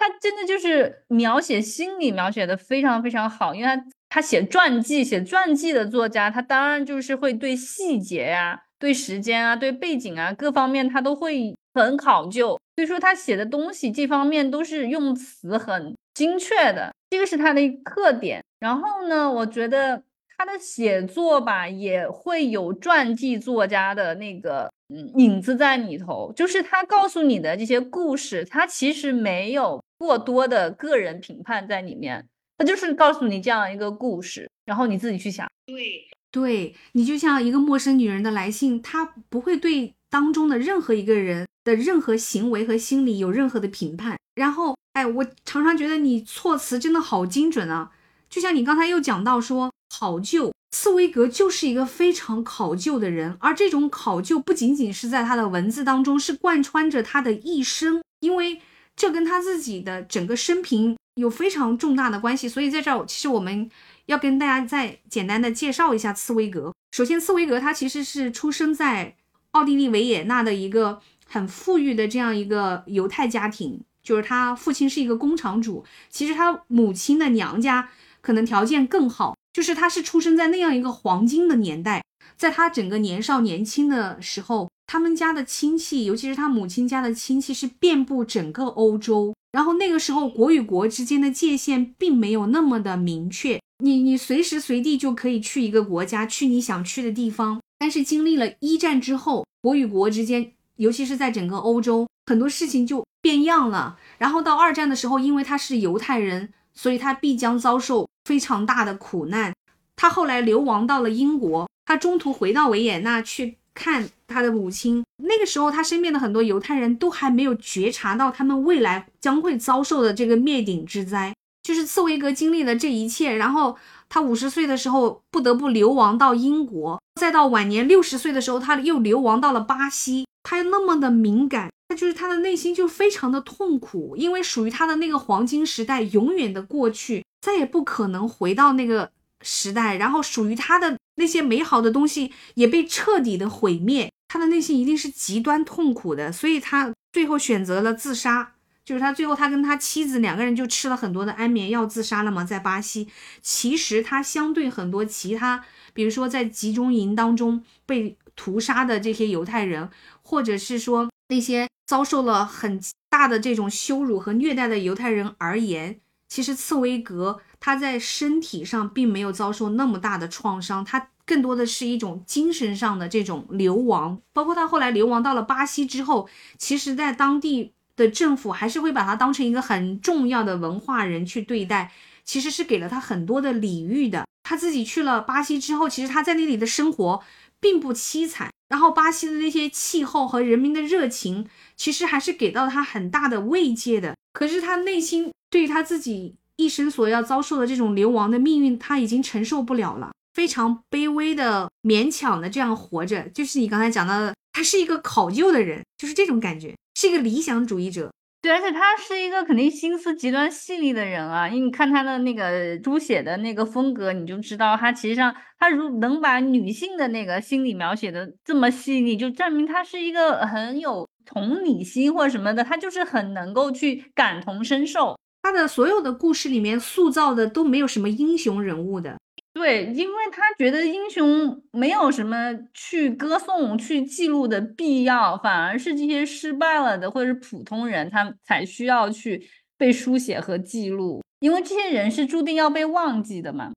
他真的就是描写心理描写的非常非常好，因为他他写传记写传记的作家，他当然就是会对细节呀、对时间啊、对背景啊各方面他都会很考究，所以说他写的东西这方面都是用词很精确的，这个是他的一个特点。然后呢，我觉得他的写作吧也会有传记作家的那个影子在里头，就是他告诉你的这些故事，他其实没有。过多的个人评判在里面，他就是告诉你这样一个故事，然后你自己去想。对，对你就像一个陌生女人的来信，他不会对当中的任何一个人的任何行为和心理有任何的评判。然后，哎，我常常觉得你措辞真的好精准啊！就像你刚才又讲到说考究，茨威格就是一个非常考究的人，而这种考究不仅仅是在他的文字当中，是贯穿着他的一生，因为。这跟他自己的整个生平有非常重大的关系，所以在这儿，其实我们要跟大家再简单的介绍一下茨威格。首先，茨威格他其实是出生在奥地利维也纳的一个很富裕的这样一个犹太家庭，就是他父亲是一个工厂主，其实他母亲的娘家可能条件更好，就是他是出生在那样一个黄金的年代，在他整个年少年轻的时候。他们家的亲戚，尤其是他母亲家的亲戚，是遍布整个欧洲。然后那个时候，国与国之间的界限并没有那么的明确，你你随时随地就可以去一个国家，去你想去的地方。但是经历了一战之后，国与国之间，尤其是在整个欧洲，很多事情就变样了。然后到二战的时候，因为他是犹太人，所以他必将遭受非常大的苦难。他后来流亡到了英国，他中途回到维也纳去。看他的母亲，那个时候他身边的很多犹太人都还没有觉察到他们未来将会遭受的这个灭顶之灾。就是茨威格经历了这一切，然后他五十岁的时候不得不流亡到英国，再到晚年六十岁的时候，他又流亡到了巴西。他那么的敏感，他就是他的内心就非常的痛苦，因为属于他的那个黄金时代永远的过去，再也不可能回到那个时代，然后属于他的。那些美好的东西也被彻底的毁灭，他的内心一定是极端痛苦的，所以他最后选择了自杀。就是他最后，他跟他妻子两个人就吃了很多的安眠药自杀了嘛，在巴西。其实他相对很多其他，比如说在集中营当中被屠杀的这些犹太人，或者是说那些遭受了很大的这种羞辱和虐待的犹太人而言，其实茨威格。他在身体上并没有遭受那么大的创伤，他更多的是一种精神上的这种流亡。包括他后来流亡到了巴西之后，其实在当地的政府还是会把他当成一个很重要的文化人去对待，其实是给了他很多的礼遇的。他自己去了巴西之后，其实他在那里的生活并不凄惨。然后巴西的那些气候和人民的热情，其实还是给到他很大的慰藉的。可是他内心对于他自己一生所要遭受的这种流亡的命运，他已经承受不了了，非常卑微的、勉强的这样活着。就是你刚才讲到的，他是一个考究的人，就是这种感觉，是一个理想主义者。对，而且他是一个肯定心思极端细腻的人啊，因为你看他的那个书写的那个风格，你就知道他其实上他如能把女性的那个心理描写的这么细腻，就证明他是一个很有同理心或者什么的，他就是很能够去感同身受。他的所有的故事里面塑造的都没有什么英雄人物的。对，因为他觉得英雄没有什么去歌颂、去记录的必要，反而是这些失败了的或者是普通人，他才需要去被书写和记录，因为这些人是注定要被忘记的嘛。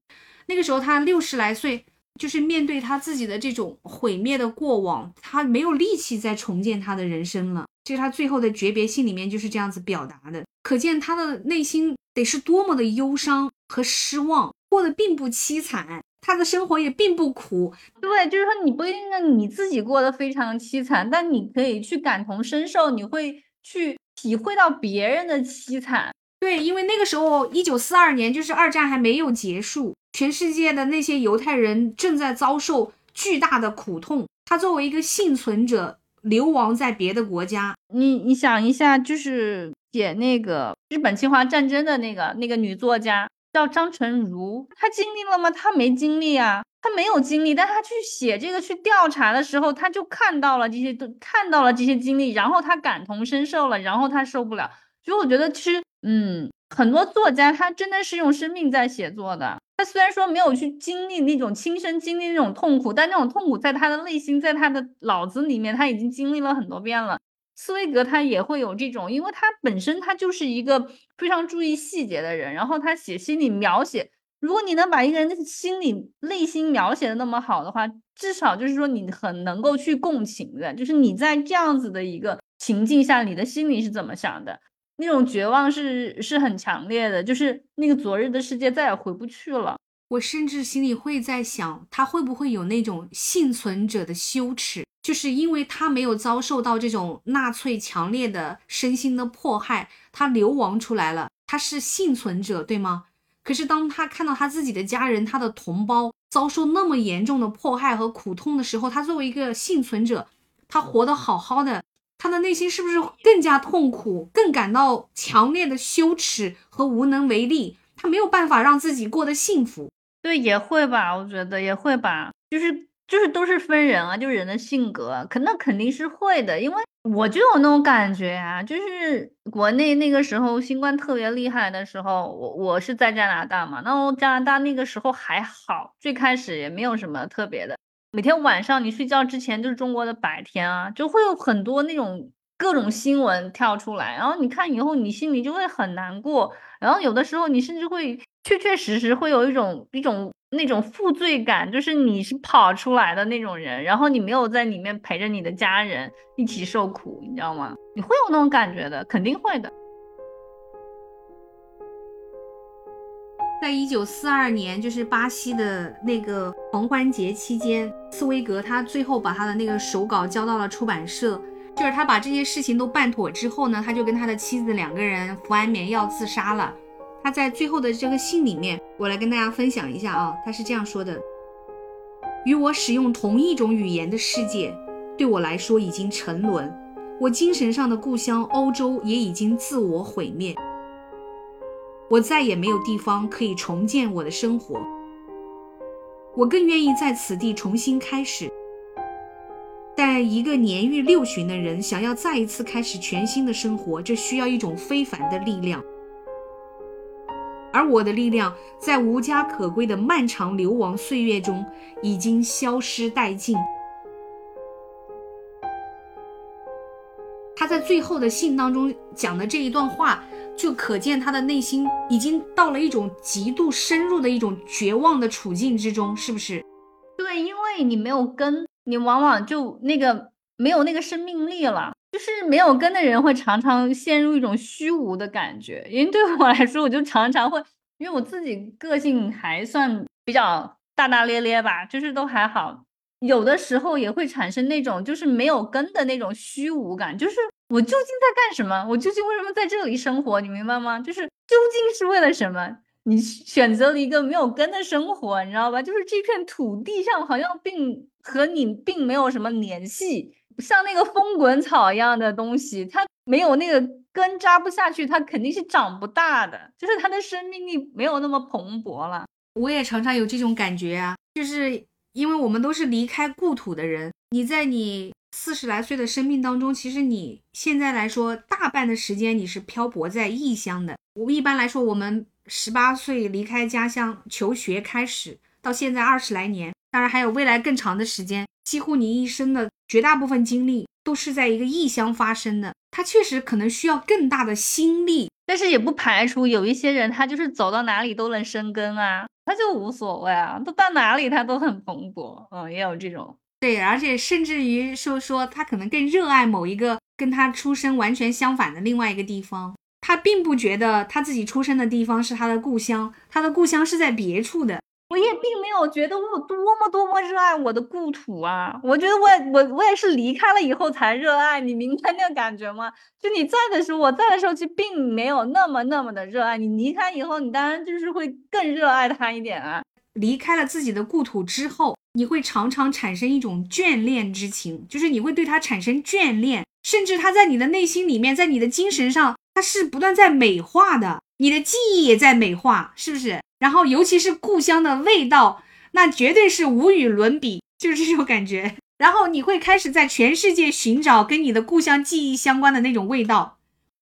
那个时候他六十来岁，就是面对他自己的这种毁灭的过往，他没有力气再重建他的人生了。这是他最后的诀别信里面就是这样子表达的，可见他的内心得是多么的忧伤和失望。过得并不凄惨，他的生活也并不苦。对，就是说你不一定你自己过得非常凄惨，但你可以去感同身受，你会去体会到别人的凄惨。对，因为那个时候一九四二年，就是二战还没有结束，全世界的那些犹太人正在遭受巨大的苦痛。他作为一个幸存者，流亡在别的国家。你你想一下，就是写那个日本侵华战争的那个那个女作家。叫张纯如，她经历了吗？她没经历啊，她没有经历。但她去写这个、去调查的时候，她就看到了这些，都看到了这些经历，然后她感同身受了，然后她受不了。所以我觉得，其实，嗯，很多作家他真的是用生命在写作的。虽然说没有去经历那种亲身经历那种痛苦，但那种痛苦在他的内心，在他的脑子里面，他已经经历了很多遍了。斯威格他也会有这种，因为他本身他就是一个非常注意细节的人，然后他写心理描写，如果你能把一个人的心理内心描写的那么好的话，至少就是说你很能够去共情的，就是你在这样子的一个情境下，你的心里是怎么想的，那种绝望是是很强烈的，就是那个昨日的世界再也回不去了。我甚至心里会在想，他会不会有那种幸存者的羞耻，就是因为他没有遭受到这种纳粹强烈的身心的迫害，他流亡出来了，他是幸存者，对吗？可是当他看到他自己的家人、他的同胞遭受那么严重的迫害和苦痛的时候，他作为一个幸存者，他活得好好的，他的内心是不是更加痛苦，更感到强烈的羞耻和无能为力？他没有办法让自己过得幸福。对，也会吧，我觉得也会吧，就是就是都是分人啊，就是人的性格，可那肯定是会的，因为我就有那种感觉啊，就是国内那个时候新冠特别厉害的时候，我我是在加拿大嘛，那我加拿大那个时候还好，最开始也没有什么特别的，每天晚上你睡觉之前就是中国的白天啊，就会有很多那种各种新闻跳出来，然后你看以后你心里就会很难过，然后有的时候你甚至会。确确实实会有一种一种那种负罪感，就是你是跑出来的那种人，然后你没有在里面陪着你的家人一起受苦，你知道吗？你会有那种感觉的，肯定会的。在一九四二年，就是巴西的那个狂欢节期间，斯威格他最后把他的那个手稿交到了出版社，就是他把这些事情都办妥之后呢，他就跟他的妻子两个人服安眠药自杀了。他在最后的这个信里面，我来跟大家分享一下啊，他是这样说的：与我使用同一种语言的世界，对我来说已经沉沦，我精神上的故乡欧洲也已经自我毁灭，我再也没有地方可以重建我的生活，我更愿意在此地重新开始。但一个年逾六旬的人想要再一次开始全新的生活，这需要一种非凡的力量。而我的力量在无家可归的漫长流亡岁月中已经消失殆尽。他在最后的信当中讲的这一段话，就可见他的内心已经到了一种极度深入的一种绝望的处境之中，是不是？对，因为你没有根，你往往就那个没有那个生命力了。就是没有根的人会常常陷入一种虚无的感觉，因为对我来说，我就常常会，因为我自己个性还算比较大大咧咧吧，就是都还好，有的时候也会产生那种就是没有根的那种虚无感，就是我究竟在干什么？我究竟为什么在这里生活？你明白吗？就是究竟是为了什么？你选择了一个没有根的生活，你知道吧？就是这片土地上好像并和你并没有什么联系，像那个风滚草一样的东西，它没有那个根扎不下去，它肯定是长不大的，就是它的生命力没有那么蓬勃了。我也常常有这种感觉啊，就是因为我们都是离开故土的人，你在你四十来岁的生命当中，其实你现在来说，大半的时间你是漂泊在异乡的。我一般来说，我们。十八岁离开家乡求学开始，到现在二十来年，当然还有未来更长的时间。几乎你一生的绝大部分精力都是在一个异乡发生的，他确实可能需要更大的心力，但是也不排除有一些人，他就是走到哪里都能生根啊，他就无所谓啊，都到哪里他都很蓬勃。嗯，也有这种对，而且甚至于说说他可能更热爱某一个跟他出生完全相反的另外一个地方。他并不觉得他自己出生的地方是他的故乡，他的故乡是在别处的。我也并没有觉得我有多么多么热爱我的故土啊！我觉得我也我我也是离开了以后才热爱，你明白那个感觉吗？就你在的时候，我在的时候其实并没有那么那么的热爱。你离开以后，你当然就是会更热爱它一点啊。离开了自己的故土之后，你会常常产生一种眷恋之情，就是你会对它产生眷恋，甚至它在你的内心里面，在你的精神上。它是不断在美化的，你的记忆也在美化，是不是？然后尤其是故乡的味道，那绝对是无与伦比，就是这种感觉。然后你会开始在全世界寻找跟你的故乡记忆相关的那种味道，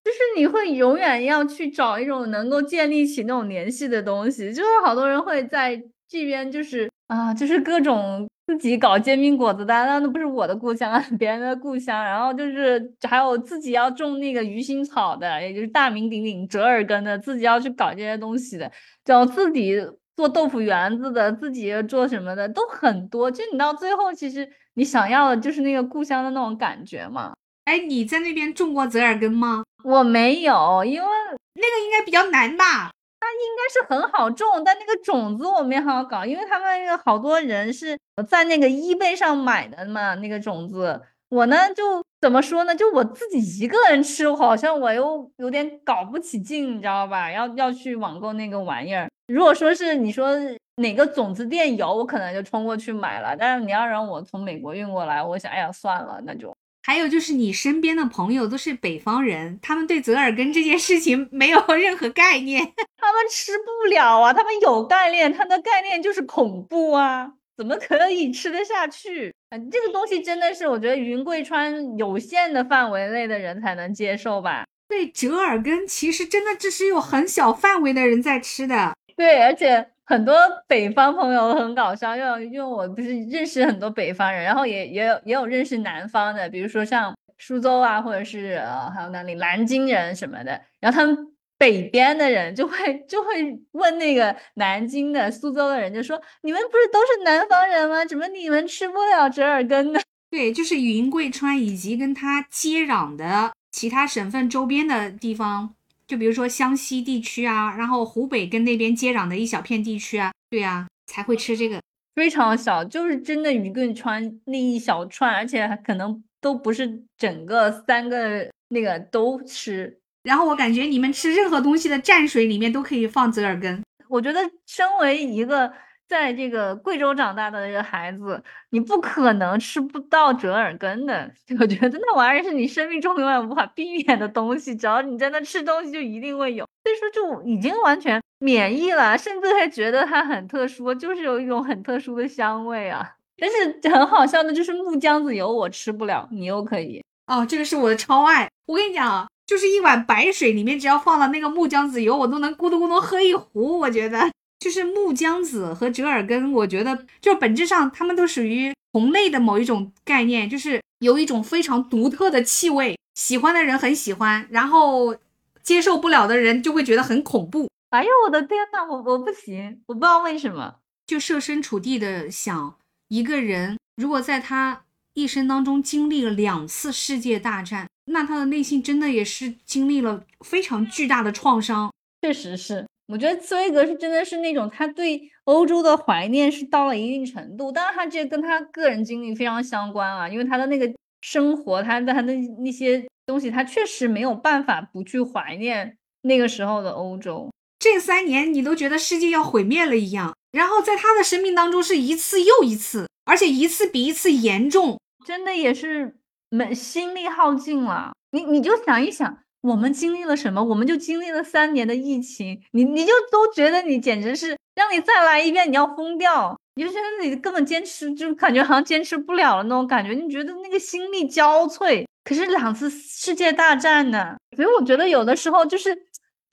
就是你会永远要去找一种能够建立起那种联系的东西。就是好多人会在这边，就是啊，就是各种。自己搞煎饼果子的，那那不是我的故乡啊，[laughs] 别人的故乡。然后就是还有自己要种那个鱼腥草的，也就是大名鼎鼎折耳根的，自己要去搞这些东西的，找自己做豆腐圆子的，自己做什么的都很多。就你到最后，其实你想要的就是那个故乡的那种感觉嘛。哎，你在那边种过折耳根吗？我没有，因为那个应该比较难吧。它应该是很好种，但那个种子我没好好搞，因为他们有好多人是在那个 eBay 上买的嘛，那个种子。我呢就怎么说呢？就我自己一个人吃，好像我又有点搞不起劲，你知道吧？要要去网购那个玩意儿。如果说是你说哪个种子店有，我可能就冲过去买了。但是你要让我从美国运过来，我想，哎呀，算了，那就。还有就是你身边的朋友都是北方人，他们对折耳根这件事情没有 [laughs] 任何概念，他们吃不了啊，他们有概念，他的概念就是恐怖啊，怎么可以吃得下去？这个东西真的是我觉得云贵川有限的范围内的人才能接受吧？对，折耳根其实真的只是有很小范围的人在吃的，对，而且。很多北方朋友很搞笑，因为因为我不是认识很多北方人，然后也也有也有认识南方的，比如说像苏州啊，或者是呃还有哪里南京人什么的，然后他们北边的人就会就会问那个南京的、苏州的人，就说你们不是都是南方人吗？怎么你们吃不了折耳根呢？对，就是云贵川以及跟它接壤的其他省份周边的地方。就比如说湘西地区啊，然后湖北跟那边接壤的一小片地区啊，对呀，才会吃这个，非常小，就是真的鱼棍川那一小串，而且可能都不是整个三个那个都吃。然后我感觉你们吃任何东西的蘸水里面都可以放折耳根，我觉得身为一个。在这个贵州长大的一个孩子，你不可能吃不到折耳根的。[laughs] 我觉得那玩意儿是你生命中永远无法避免的东西，只要你在那吃东西，就一定会有。所以说，就已经完全免疫了，甚至还觉得它很特殊，就是有一种很特殊的香味啊。但是很好笑的就是木姜子油我吃不了，你又可以哦。这个是我的超爱。我跟你讲啊，就是一碗白水里面只要放了那个木姜子油，我都能咕咚咕咚喝一壶。我觉得。就是木姜子和折耳根，我觉得就本质上它们都属于同类的某一种概念，就是有一种非常独特的气味，喜欢的人很喜欢，然后接受不了的人就会觉得很恐怖。哎呦我的天呐，我我不行，我不知道为什么，就设身处地的想，一个人如果在他一生当中经历了两次世界大战，那他的内心真的也是经历了非常巨大的创伤。确实是，我觉得茨威格是真的是那种他对欧洲的怀念是到了一定程度。当然，他这跟他个人经历非常相关啊，因为他的那个生活，他的他的那些东西，他确实没有办法不去怀念那个时候的欧洲。这三年你都觉得世界要毁灭了一样，然后在他的生命当中是一次又一次，而且一次比一次严重，真的也是没心力耗尽了。你你就想一想，我们经历了什么？我们就经历了三年的疫情，你你就都觉得你简直是让你再来一遍，你要疯掉，你就觉得你根本坚持，就感觉好像坚持不了了那种感觉，你觉得那个心力交瘁。可是两次世界大战呢，所以我觉得有的时候就是。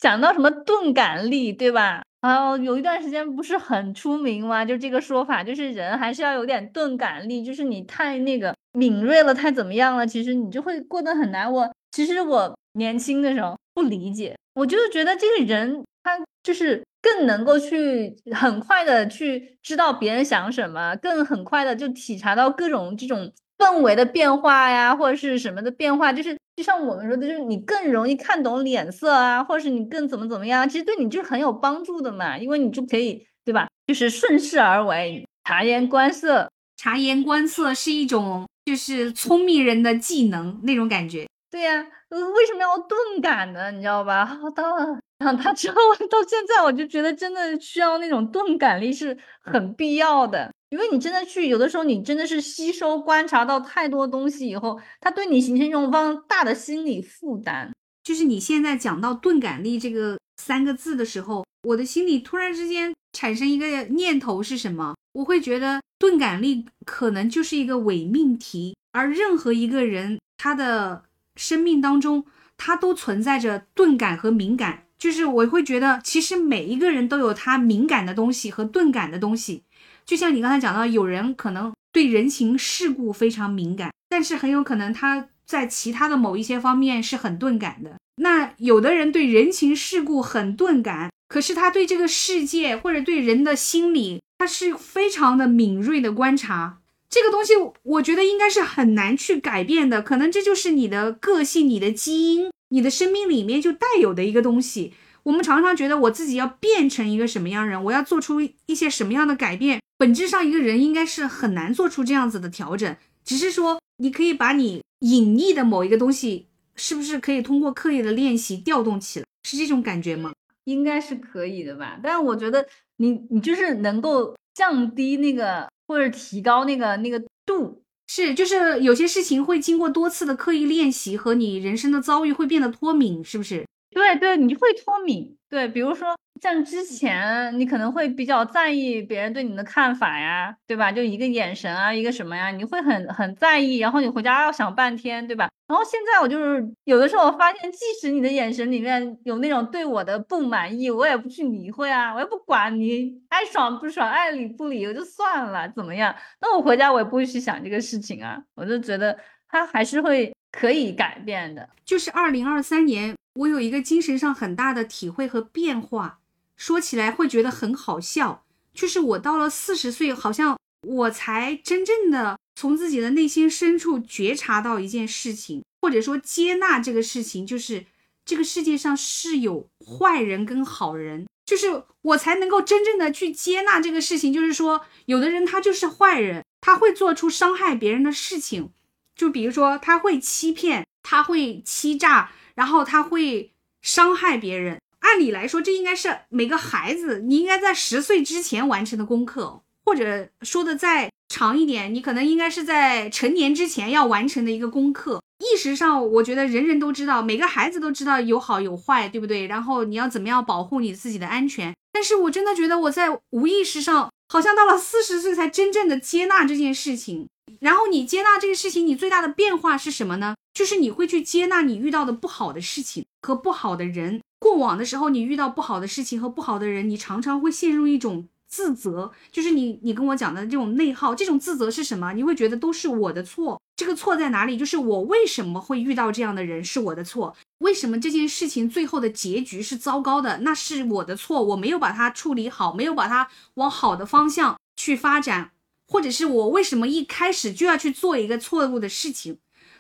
讲到什么钝感力，对吧？啊，有一段时间不是很出名吗？就这个说法，就是人还是要有点钝感力，就是你太那个敏锐了，太怎么样了，其实你就会过得很难。我其实我年轻的时候不理解，我就是觉得这个人他就是更能够去很快的去知道别人想什么，更很快的就体察到各种这种。氛围的变化呀，或者是什么的变化，就是就像我们说的，就是你更容易看懂脸色啊，或者是你更怎么怎么样，其实对你就是很有帮助的嘛，因为你就可以对吧？就是顺势而为，察言观色。察言观色是一种就是聪明人的技能那种感觉。对呀，为什么要钝感呢？你知道吧？[laughs] 到了长大之后，[laughs] 到现在我就觉得真的需要那种钝感力是很必要的。因为你真的去，有的时候你真的是吸收观察到太多东西以后，它对你形成一种非常大的心理负担。就是你现在讲到钝感力这个三个字的时候，我的心里突然之间产生一个念头是什么？我会觉得钝感力可能就是一个伪命题，而任何一个人他的生命当中，他都存在着钝感和敏感。就是我会觉得，其实每一个人都有他敏感的东西和钝感的东西。就像你刚才讲到，有人可能对人情世故非常敏感，但是很有可能他在其他的某一些方面是很钝感的。那有的人对人情世故很钝感，可是他对这个世界或者对人的心理，他是非常的敏锐的观察。这个东西，我觉得应该是很难去改变的。可能这就是你的个性、你的基因、你的生命里面就带有的一个东西。我们常常觉得我自己要变成一个什么样人，我要做出一些什么样的改变。本质上，一个人应该是很难做出这样子的调整，只是说你可以把你隐匿的某一个东西，是不是可以通过刻意的练习调动起来？是这种感觉吗？应该是可以的吧。但是我觉得你你就是能够降低那个或者提高那个那个度，是就是有些事情会经过多次的刻意练习和你人生的遭遇会变得脱敏，是不是？对对，你会脱敏。对，比如说像之前你可能会比较在意别人对你的看法呀，对吧？就一个眼神啊，一个什么呀，你会很很在意，然后你回家要想半天，对吧？然后现在我就是有的时候我发现，即使你的眼神里面有那种对我的不满意，我也不去理会啊，我也不管你爱爽不爽，爱理不理，我就算了，怎么样？那我回家我也不会去想这个事情啊，我就觉得他还是会可以改变的。就是二零二三年。我有一个精神上很大的体会和变化，说起来会觉得很好笑。就是我到了四十岁，好像我才真正的从自己的内心深处觉察到一件事情，或者说接纳这个事情，就是这个世界上是有坏人跟好人，就是我才能够真正的去接纳这个事情。就是说，有的人他就是坏人，他会做出伤害别人的事情，就比如说他会欺骗，他会欺诈。然后他会伤害别人。按理来说，这应该是每个孩子你应该在十岁之前完成的功课，或者说的再长一点，你可能应该是在成年之前要完成的一个功课。意识上，我觉得人人都知道，每个孩子都知道有好有坏，对不对？然后你要怎么样保护你自己的安全？但是我真的觉得我在无意识上，好像到了四十岁才真正的接纳这件事情。然后你接纳这个事情，你最大的变化是什么呢？就是你会去接纳你遇到的不好的事情和不好的人。过往的时候，你遇到不好的事情和不好的人，你常常会陷入一种自责，就是你你跟我讲的这种内耗。这种自责是什么？你会觉得都是我的错。这个错在哪里？就是我为什么会遇到这样的人是我的错？为什么这件事情最后的结局是糟糕的？那是我的错，我没有把它处理好，没有把它往好的方向去发展。或者是我为什么一开始就要去做一个错误的事情，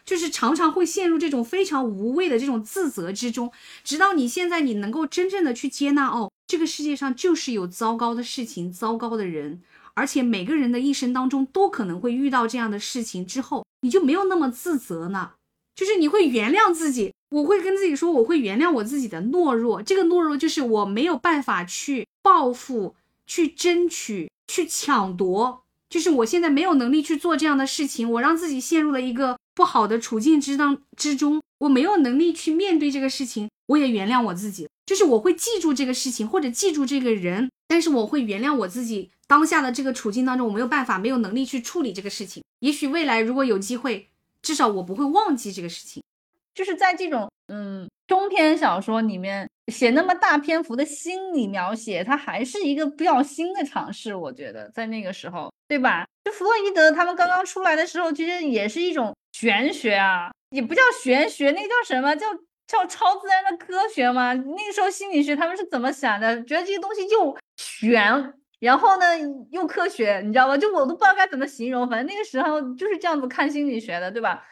就是常常会陷入这种非常无谓的这种自责之中，直到你现在你能够真正的去接纳哦，这个世界上就是有糟糕的事情、糟糕的人，而且每个人的一生当中都可能会遇到这样的事情之后，你就没有那么自责呢，就是你会原谅自己。我会跟自己说，我会原谅我自己的懦弱。这个懦弱就是我没有办法去报复、去争取、去抢夺，就是我现在没有能力去做这样的事情。我让自己陷入了一个不好的处境之当之中，我没有能力去面对这个事情。我也原谅我自己，就是我会记住这个事情或者记住这个人，但是我会原谅我自己当下的这个处境当中，我没有办法、没有能力去处理这个事情。也许未来如果有机会，至少我不会忘记这个事情。就是在这种嗯中篇小说里面写那么大篇幅的心理描写，它还是一个比较新的尝试。我觉得在那个时候，对吧？就弗洛伊德他们刚刚出来的时候，其实也是一种玄学啊，也不叫玄学，那个叫什么叫叫超自然的科学吗？那个时候心理学他们是怎么想的？觉得这些东西又玄，然后呢又科学，你知道吧？就我都不知道该怎么形容，反正那个时候就是这样子看心理学的，对吧？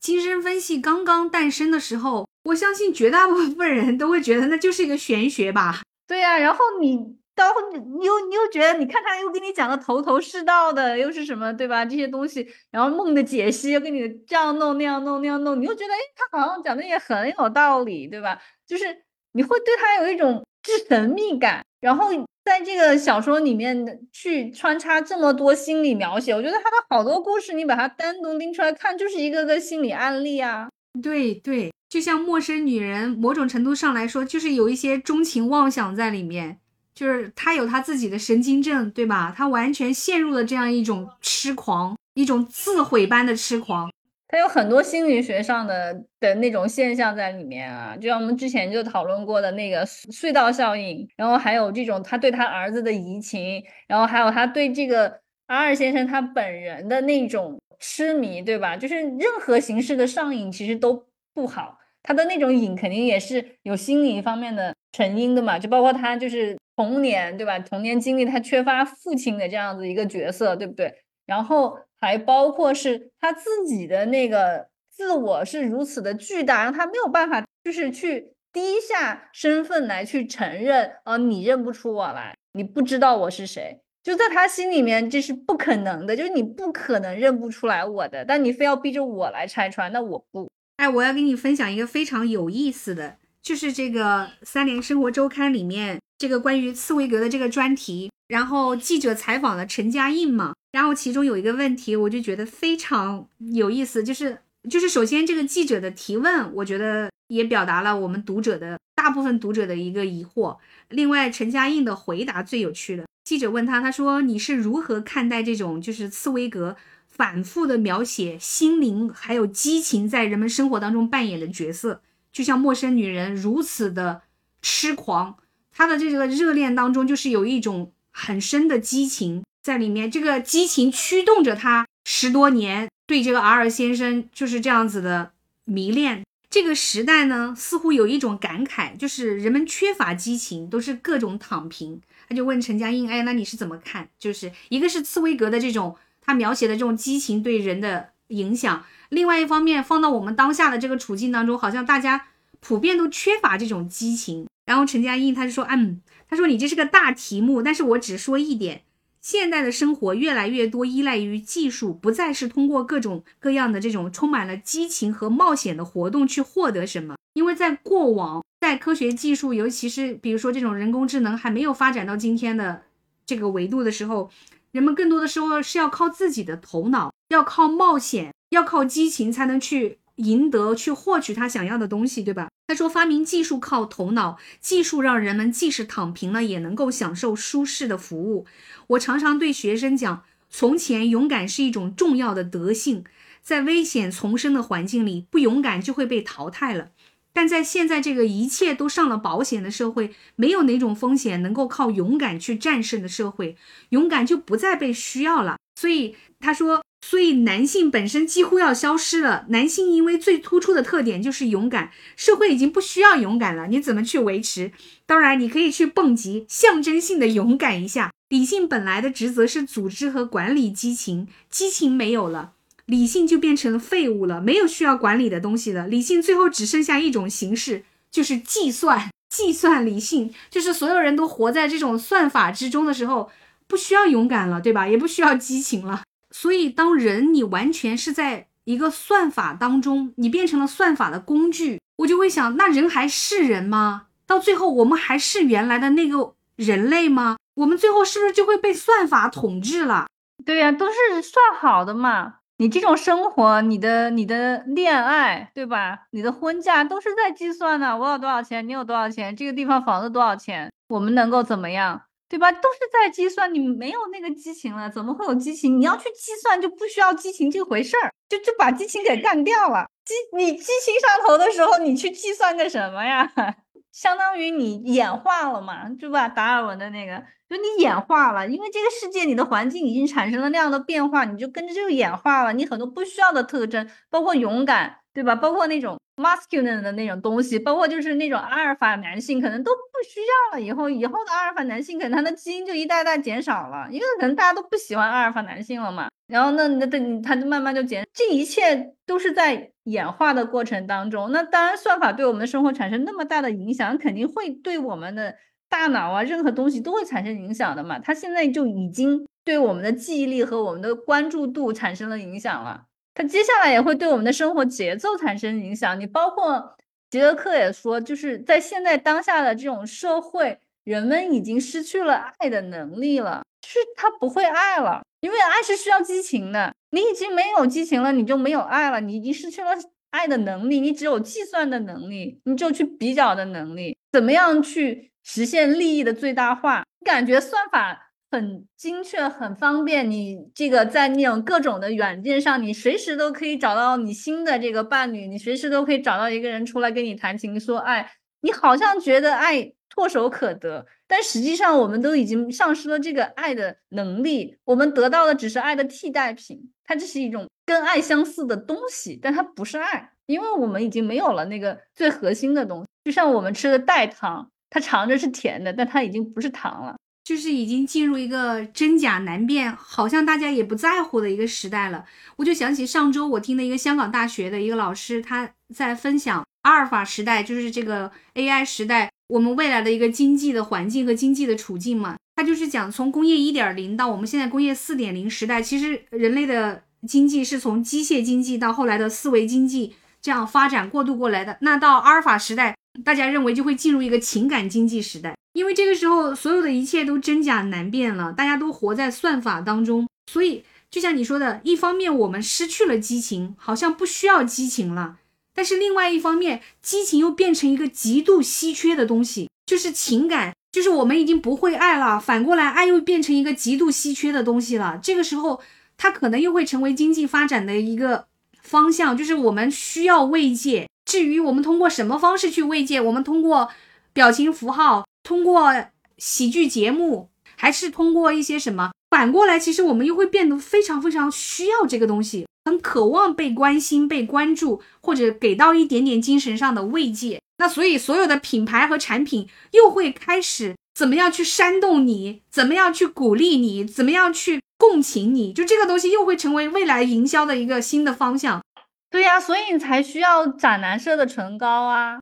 精神分析刚刚诞生的时候，我相信绝大部分人都会觉得那就是一个玄学吧。对呀，然后你到你你又你又觉得，你看他又给你讲的头头是道的，又是什么，对吧？这些东西，然后梦的解析又给你这样弄那样弄那样弄，你又觉得，哎，他好像讲的也很有道理，对吧？就是你会对他有一种神秘感，然后。在这个小说里面去穿插这么多心理描写，我觉得他的好多故事，你把它单独拎出来看，就是一个个心理案例啊。对对，就像陌生女人，某种程度上来说，就是有一些钟情妄想在里面，就是他有他自己的神经症，对吧？他完全陷入了这样一种痴狂，一种自毁般的痴狂。他有很多心理学上的的那种现象在里面啊，就像我们之前就讨论过的那个隧道效应，然后还有这种他对他儿子的移情，然后还有他对这个阿尔先生他本人的那种痴迷，对吧？就是任何形式的上瘾其实都不好，他的那种瘾肯定也是有心理方面的成因的嘛，就包括他就是童年，对吧？童年经历他缺乏父亲的这样子一个角色，对不对？然后。还包括是他自己的那个自我是如此的巨大，让他没有办法，就是去低下身份来去承认，哦，你认不出我来，你不知道我是谁，就在他心里面这是不可能的，就是你不可能认不出来我的，但你非要逼着我来拆穿，那我不。哎，我要给你分享一个非常有意思的，就是这个《三联生活周刊》里面这个关于茨威格的这个专题，然后记者采访了陈嘉映嘛。然后其中有一个问题，我就觉得非常有意思，就是就是首先这个记者的提问，我觉得也表达了我们读者的大部分读者的一个疑惑。另外，陈嘉映的回答最有趣的，记者问他，他说你是如何看待这种就是茨威格反复的描写心灵还有激情在人们生活当中扮演的角色，就像陌生女人如此的痴狂，他的这个热恋当中就是有一种很深的激情。在里面，这个激情驱动着他十多年对这个 R 先生就是这样子的迷恋。这个时代呢，似乎有一种感慨，就是人们缺乏激情，都是各种躺平。他就问陈嘉映：“哎，那你是怎么看？就是一个是茨威格的这种他描写的这种激情对人的影响，另外一方面放到我们当下的这个处境当中，好像大家普遍都缺乏这种激情。”然后陈嘉映他就说：“嗯，他说你这是个大题目，但是我只说一点。”现代的生活越来越多依赖于技术，不再是通过各种各样的这种充满了激情和冒险的活动去获得什么。因为在过往，在科学技术，尤其是比如说这种人工智能还没有发展到今天的这个维度的时候，人们更多的时候是要靠自己的头脑，要靠冒险，要靠激情才能去。赢得去获取他想要的东西，对吧？他说，发明技术靠头脑，技术让人们即使躺平了也能够享受舒适的服务。我常常对学生讲，从前勇敢是一种重要的德性，在危险丛生的环境里，不勇敢就会被淘汰了。但在现在这个一切都上了保险的社会，没有哪种风险能够靠勇敢去战胜的社会，勇敢就不再被需要了。所以他说。所以男性本身几乎要消失了。男性因为最突出的特点就是勇敢，社会已经不需要勇敢了。你怎么去维持？当然，你可以去蹦极，象征性的勇敢一下，理性本来的职责是组织和管理激情，激情没有了，理性就变成废物了，没有需要管理的东西了。理性最后只剩下一种形式，就是计算。[laughs] 计算理性，就是所有人都活在这种算法之中的时候，不需要勇敢了，对吧？也不需要激情了。所以，当人你完全是在一个算法当中，你变成了算法的工具，我就会想，那人还是人吗？到最后，我们还是原来的那个人类吗？我们最后是不是就会被算法统治了？对呀，都是算好的嘛。你这种生活，你的你的恋爱，对吧？你的婚嫁都是在计算的。我有多少钱，你有多少钱，这个地方房子多少钱，我们能够怎么样，对吧？都是在计算。你没有那个激情了，怎么会有激情？你要去计算，就不需要激情这回事儿，就就把激情给干掉了。激你激情上头的时候，你去计算个什么呀？[laughs] 相当于你演化了嘛，对吧？达尔文的那个。就你演化了，因为这个世界你的环境已经产生了那样的变化，你就跟着这个演化了。你很多不需要的特征，包括勇敢，对吧？包括那种 masculine 的那种东西，包括就是那种阿尔法男性，可能都不需要了。以后以后的阿尔法男性，可能他的基因就一代代减少了，因为可能大家都不喜欢阿尔法男性了嘛。然后那那等他就慢慢就减，这一切都是在演化的过程当中。那当然，算法对我们的生活产生那么大的影响，肯定会对我们的。大脑啊，任何东西都会产生影响的嘛。它现在就已经对我们的记忆力和我们的关注度产生了影响了。它接下来也会对我们的生活节奏产生影响。你包括杰德克也说，就是在现在当下的这种社会，人们已经失去了爱的能力了，就是他不会爱了，因为爱是需要激情的。你已经没有激情了，你就没有爱了，你已经失去了爱的能力，你只有计算的能力，你就去比较的能力，怎么样去？实现利益的最大化，感觉算法很精确，很方便。你这个在那种各种的软件上，你随时都可以找到你新的这个伴侣，你随时都可以找到一个人出来跟你谈情说爱。你好像觉得爱唾手可得，但实际上我们都已经丧失了这个爱的能力。我们得到的只是爱的替代品，它这是一种跟爱相似的东西，但它不是爱，因为我们已经没有了那个最核心的东西。就像我们吃的代糖。它尝着是甜的，但它已经不是糖了，就是已经进入一个真假难辨，好像大家也不在乎的一个时代了。我就想起上周我听的一个香港大学的一个老师，他在分享阿尔法时代，就是这个 AI 时代，我们未来的一个经济的环境和经济的处境嘛。他就是讲从工业一点零到我们现在工业四点零时代，其实人类的经济是从机械经济到后来的思维经济这样发展过渡过来的。那到阿尔法时代。大家认为就会进入一个情感经济时代，因为这个时候所有的一切都真假难辨了，大家都活在算法当中，所以就像你说的，一方面我们失去了激情，好像不需要激情了，但是另外一方面，激情又变成一个极度稀缺的东西，就是情感，就是我们已经不会爱了，反过来爱又变成一个极度稀缺的东西了，这个时候它可能又会成为经济发展的一个方向，就是我们需要慰藉。至于我们通过什么方式去慰藉，我们通过表情符号，通过喜剧节目，还是通过一些什么？反过来，其实我们又会变得非常非常需要这个东西，很渴望被关心、被关注，或者给到一点点精神上的慰藉。那所以，所有的品牌和产品又会开始怎么样去煽动你，怎么样去鼓励你，怎么样去共情你，就这个东西又会成为未来营销的一个新的方向。对呀，所以你才需要斩男色的唇膏啊！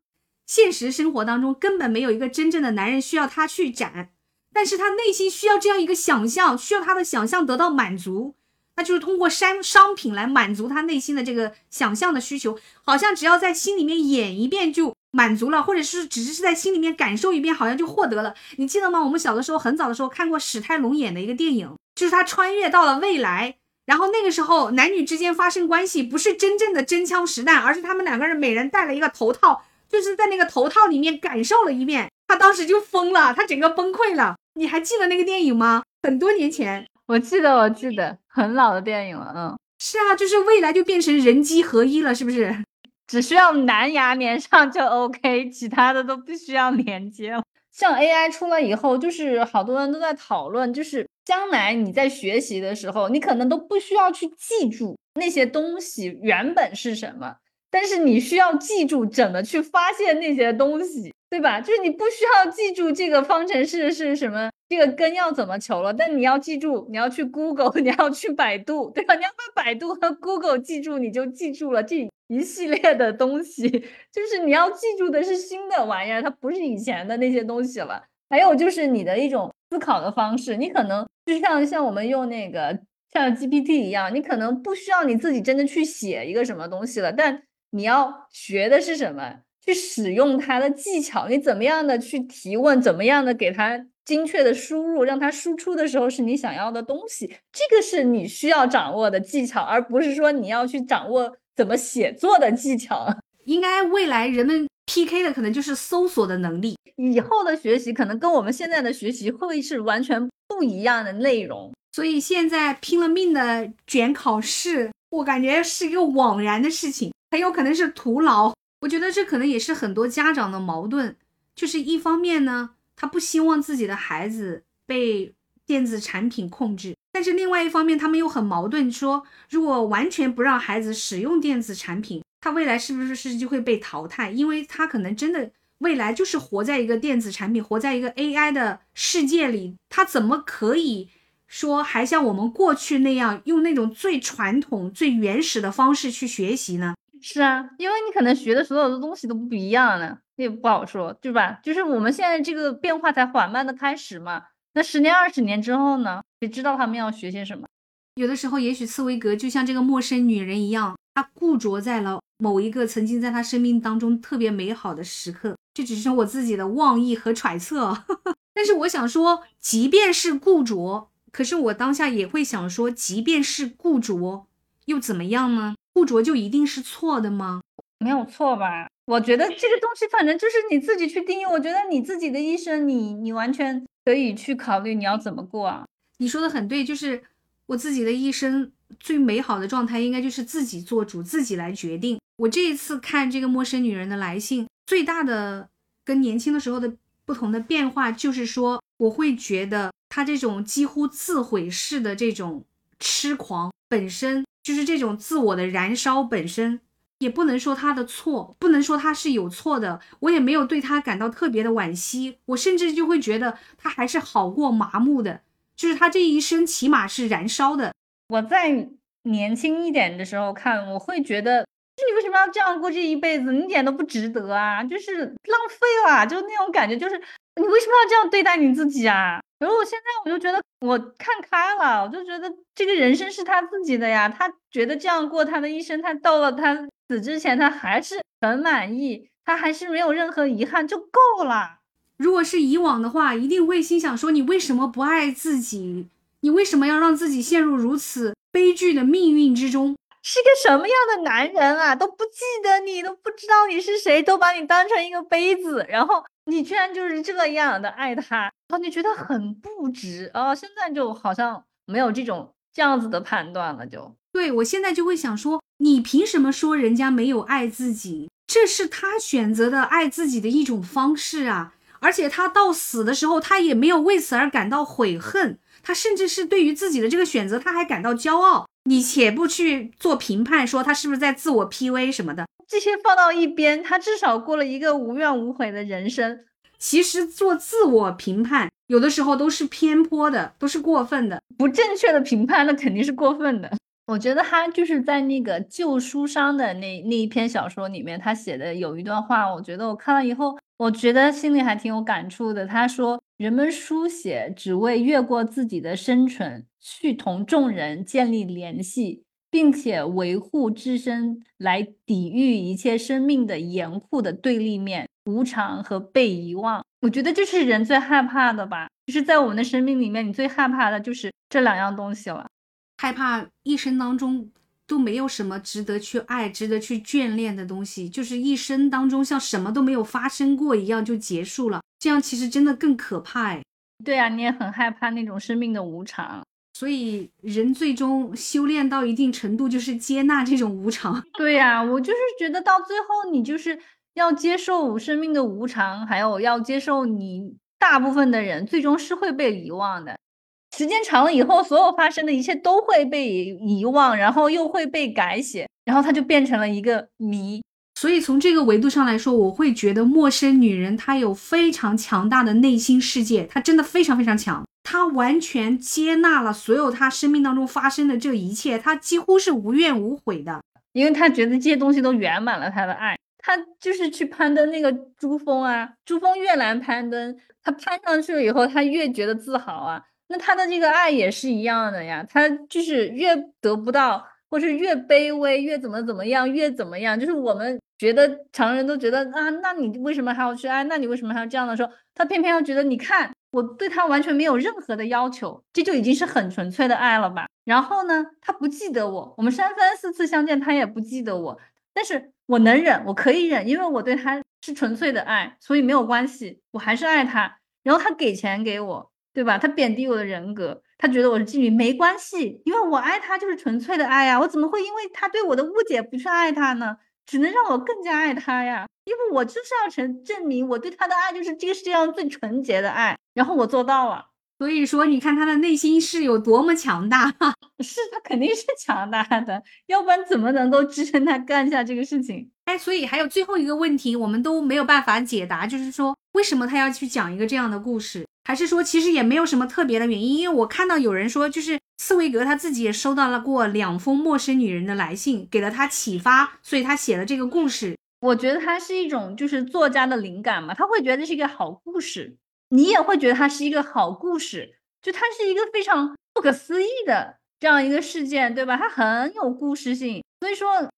现实生活当中根本没有一个真正的男人需要他去斩，但是他内心需要这样一个想象，需要他的想象得到满足，那就是通过商商品来满足他内心的这个想象的需求，好像只要在心里面演一遍就满足了，或者是只是在心里面感受一遍，好像就获得了。你记得吗？我们小的时候很早的时候看过史泰龙演的一个电影，就是他穿越到了未来。然后那个时候，男女之间发生关系不是真正的真枪实弹，而是他们两个人每人戴了一个头套，就是在那个头套里面感受了一遍。他当时就疯了，他整个崩溃了。你还记得那个电影吗？很多年前，我记得，我记得，很老的电影了。嗯，是啊，就是未来就变成人机合一了，是不是？[laughs] 只需要蓝牙连上就 OK，其他的都不需要连接了。像 AI 出来以后，就是好多人都在讨论，就是将来你在学习的时候，你可能都不需要去记住那些东西原本是什么，但是你需要记住怎么去发现那些东西，对吧？就是你不需要记住这个方程式是什么，这个根要怎么求了，但你要记住，你要去 Google，[laughs] 你要去百度，对吧？你要把百度和 Google 记住，你就记住了这一系列的东西。[laughs] 就是你要记住的是新的玩意儿，它不是以前的那些东西了。还有就是你的一种思考的方式，你可能就像像我们用那个像 GPT 一样，你可能不需要你自己真的去写一个什么东西了，但你要学的是什么？去使用它的技巧，你怎么样的去提问，怎么样的给它精确的输入，让它输出的时候是你想要的东西，这个是你需要掌握的技巧，而不是说你要去掌握怎么写作的技巧。[laughs] 应该未来人们 PK 的可能就是搜索的能力，以后的学习可能跟我们现在的学习会是完全不一样的内容。所以现在拼了命的卷考试，我感觉是一个枉然的事情，很有可能是徒劳。我觉得这可能也是很多家长的矛盾，就是一方面呢，他不希望自己的孩子被电子产品控制，但是另外一方面，他们又很矛盾，说如果完全不让孩子使用电子产品，他未来是不是是就会被淘汰？因为他可能真的未来就是活在一个电子产品、活在一个 AI 的世界里，他怎么可以说还像我们过去那样用那种最传统、最原始的方式去学习呢？是啊，因为你可能学的所有的东西都不一样呢，也不好说，对吧？就是我们现在这个变化才缓慢的开始嘛。那十年、二十年之后呢？谁知道他们要学些什么？有的时候，也许茨威格就像这个陌生女人一样，她固着在了某一个曾经在她生命当中特别美好的时刻。这只是我自己的妄议和揣测。[laughs] 但是我想说，即便是固着，可是我当下也会想说，即便是固着，又怎么样呢？固着就一定是错的吗？没有错吧？我觉得这个东西反正就是你自己去定义。我觉得你自己的一生，你你完全可以去考虑你要怎么过啊。你说的很对，就是我自己的一生最美好的状态，应该就是自己做主，自己来决定。我这一次看这个陌生女人的来信，最大的跟年轻的时候的不同的变化，就是说我会觉得她这种几乎自毁式的这种痴狂本身。就是这种自我的燃烧本身，也不能说他的错，不能说他是有错的。我也没有对他感到特别的惋惜，我甚至就会觉得他还是好过麻木的。就是他这一生起码是燃烧的。我在年轻一点的时候看，我会觉得，就你为什么要这样过这一辈子？你一点都不值得啊，就是浪费了，就那种感觉，就是你为什么要这样对待你自己啊？然后我现在我就觉得我看开了，我就觉得这个人生是他自己的呀，他觉得这样过他的一生，他到了他死之前，他还是很满意，他还是没有任何遗憾就够了。如果是以往的话，一定会心想说你为什么不爱自己？你为什么要让自己陷入如此悲剧的命运之中？是个什么样的男人啊？都不记得你，都不知道你是谁，都把你当成一个杯子，然后。你居然就是这样的爱他，然后你觉得很不值啊！现在就好像没有这种这样子的判断了，就对我现在就会想说，你凭什么说人家没有爱自己？这是他选择的爱自己的一种方式啊！而且他到死的时候，他也没有为此而感到悔恨，他甚至是对于自己的这个选择，他还感到骄傲。你且不去做评判，说他是不是在自我 PV 什么的。这些放到一边，他至少过了一个无怨无悔的人生。其实做自我评判，有的时候都是偏颇的，都是过分的，不正确的评判，那肯定是过分的。我觉得他就是在那个旧书商的那那一篇小说里面，他写的有一段话，我觉得我看了以后，我觉得心里还挺有感触的。他说：“人们书写只为越过自己的生存，去同众人建立联系。”并且维护自身，来抵御一切生命的严酷的对立面——无常和被遗忘。我觉得这是人最害怕的吧？就是在我们的生命里面，你最害怕的就是这两样东西了。害怕一生当中都没有什么值得去爱、值得去眷恋的东西，就是一生当中像什么都没有发生过一样就结束了。这样其实真的更可怕哎。对啊，你也很害怕那种生命的无常。所以，人最终修炼到一定程度，就是接纳这种无常。[laughs] 对呀，我就是觉得到最后，你就是要接受生命的无常，还有要接受你大部分的人最终是会被遗忘的。时间长了以后，所有发生的一切都会被遗忘，然后又会被改写，然后它就变成了一个谜。所以从这个维度上来说，我会觉得陌生女人她有非常强大的内心世界，她真的非常非常强，她完全接纳了所有她生命当中发生的这一切，她几乎是无怨无悔的，因为她觉得这些东西都圆满了她的爱。她就是去攀登那个珠峰啊，珠峰越难攀登，她攀上去了以后，她越觉得自豪啊。那他的这个爱也是一样的呀，他就是越得不到。或是越卑微越怎么怎么样越怎么样，就是我们觉得常人都觉得啊，那你为什么还要去爱？那你为什么还要这样的时候，他偏偏要觉得，你看我对他完全没有任何的要求，这就已经是很纯粹的爱了吧？然后呢，他不记得我，我们三番四次相见，他也不记得我，但是我能忍，我可以忍，因为我对他是纯粹的爱，所以没有关系，我还是爱他。然后他给钱给我。对吧？他贬低我的人格，他觉得我是妓女，没关系，因为我爱他就是纯粹的爱呀，我怎么会因为他对我的误解不去爱他呢？只能让我更加爱他呀，因为我就是要成证明我对他的爱就是这个世界上最纯洁的爱，然后我做到了。所以说，你看他的内心是有多么强大，[laughs] 是他肯定是强大的，要不然怎么能够支撑他干下这个事情？哎，所以还有最后一个问题，我们都没有办法解答，就是说为什么他要去讲一个这样的故事？还是说其实也没有什么特别的原因？因为我看到有人说，就是茨威格他自己也收到了过两封陌生女人的来信，给了他启发，所以他写了这个故事。我觉得他是一种就是作家的灵感嘛，他会觉得这是一个好故事。你也会觉得它是一个好故事，就它是一个非常不可思议的这样一个事件，对吧？它很有故事性，所以说，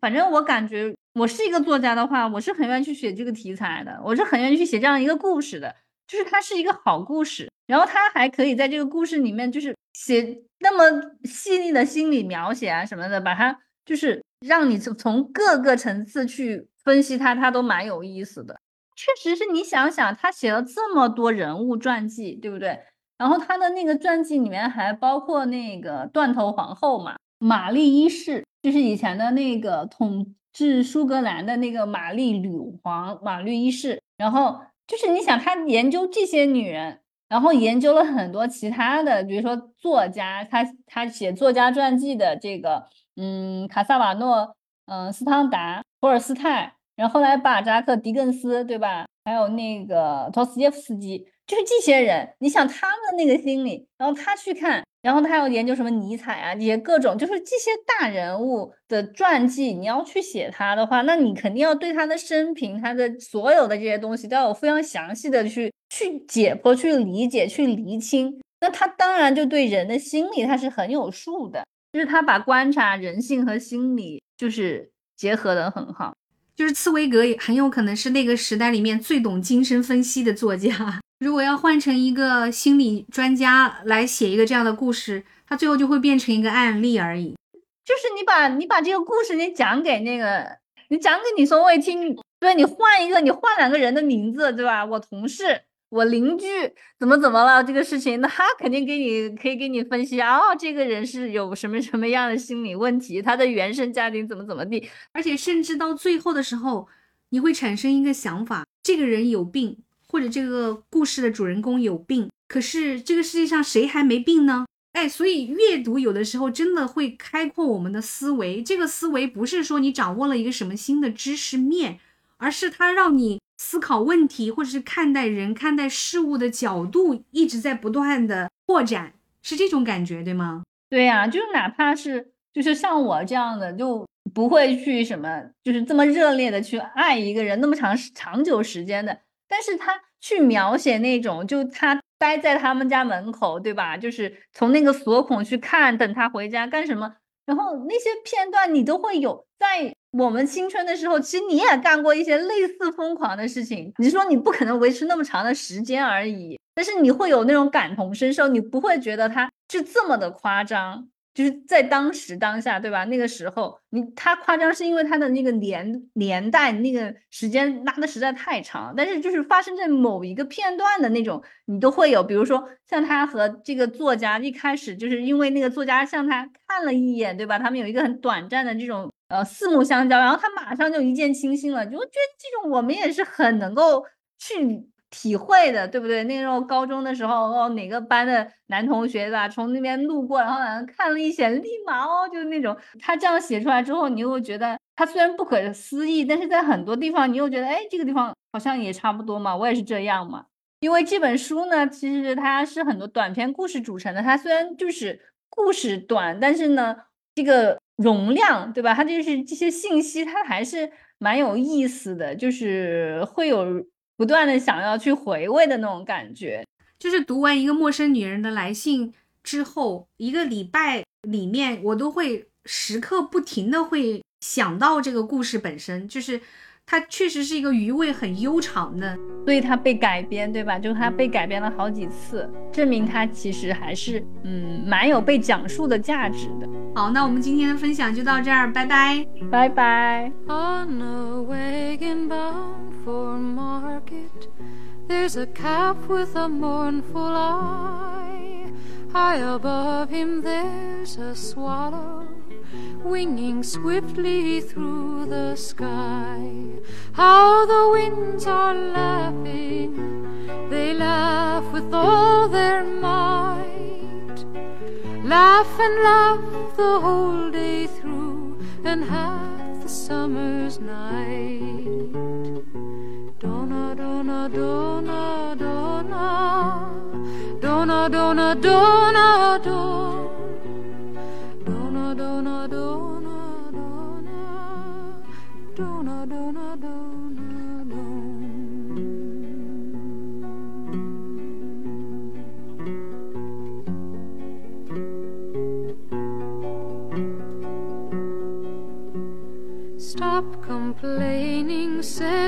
反正我感觉我是一个作家的话，我是很愿意去写这个题材的，我是很愿意去写这样一个故事的，就是它是一个好故事，然后它还可以在这个故事里面就是写那么细腻的心理描写啊什么的，把它就是让你从从各个层次去分析它，它都蛮有意思的。确实是你想想，他写了这么多人物传记，对不对？然后他的那个传记里面还包括那个断头皇后嘛，玛丽一世，就是以前的那个统治苏格兰的那个玛丽女皇，玛丽一世。然后就是你想，他研究这些女人，然后研究了很多其他的，比如说作家，他他写作家传记的这个，嗯，卡萨瓦诺，嗯，斯汤达，托尔斯泰。然后后来巴扎克、狄更斯，对吧？还有那个托斯耶夫斯基，就是这些人。你想他们那个心理，然后他去看，然后他要研究什么尼采啊，这些各种，就是这些大人物的传记。你要去写他的话，那你肯定要对他的生平、他的所有的这些东西都要有非常详细的去去解剖、去理解、去厘清。那他当然就对人的心理他是很有数的，就是他把观察人性和心理就是结合的很好。就是茨威格也很有可能是那个时代里面最懂精神分析的作家。如果要换成一个心理专家来写一个这样的故事，他最后就会变成一个案例而已。就是你把你把这个故事你讲给那个，你讲给你说我也听，对你换一个，你换两个人的名字，对吧？我同事。我邻居怎么怎么了？这个事情，那他肯定给你可以给你分析啊。哦，这个人是有什么什么样的心理问题？他的原生家庭怎么怎么地？而且甚至到最后的时候，你会产生一个想法：这个人有病，或者这个故事的主人公有病。可是这个世界上谁还没病呢？哎，所以阅读有的时候真的会开阔我们的思维。这个思维不是说你掌握了一个什么新的知识面，而是它让你。思考问题或者是看待人、看待事物的角度一直在不断的扩展，是这种感觉对吗？对呀，就是哪怕是就是像我这样的，就不会去什么，就是这么热烈的去爱一个人那么长长久时间的，但是他去描写那种，就他待在他们家门口，对吧？就是从那个锁孔去看，等他回家干什么，然后那些片段你都会有在。我们青春的时候，其实你也干过一些类似疯狂的事情。你说你不可能维持那么长的时间而已，但是你会有那种感同身受，你不会觉得他是这么的夸张。就是在当时当下，对吧？那个时候，你他夸张是因为他的那个年年代那个时间拉的实在太长。但是就是发生在某一个片段的那种，你都会有。比如说像他和这个作家一开始就是因为那个作家向他看了一眼，对吧？他们有一个很短暂的这种。呃，四目相交，然后他马上就一见倾心了，就觉得这种我们也是很能够去体会的，对不对？那时候高中的时候，哦，哪个班的男同学吧，从那边路过，然后好像看了一眼，立马哦，就那种他这样写出来之后，你又觉得他虽然不可思议，但是在很多地方你又觉得，哎，这个地方好像也差不多嘛，我也是这样嘛。因为这本书呢，其实它是很多短篇故事组成的，它虽然就是故事短，但是呢，这个容量，对吧？它就是这些信息，它还是蛮有意思的，就是会有不断的想要去回味的那种感觉。就是读完一个陌生女人的来信之后，一个礼拜里面，我都会时刻不停的会。想到这个故事本身，就是它确实是一个余味很悠长的，所以它被改编，对吧？就它被改编了好几次，证明它其实还是嗯蛮有被讲述的价值的。好，那我们今天的分享就到这儿，拜拜，拜拜。Winging swiftly through the sky. How the winds are laughing, they laugh with all their might. Laugh and laugh the whole day through, and half the summer's night. Donna, donna, donna, donna, donna, donna, donna, donna.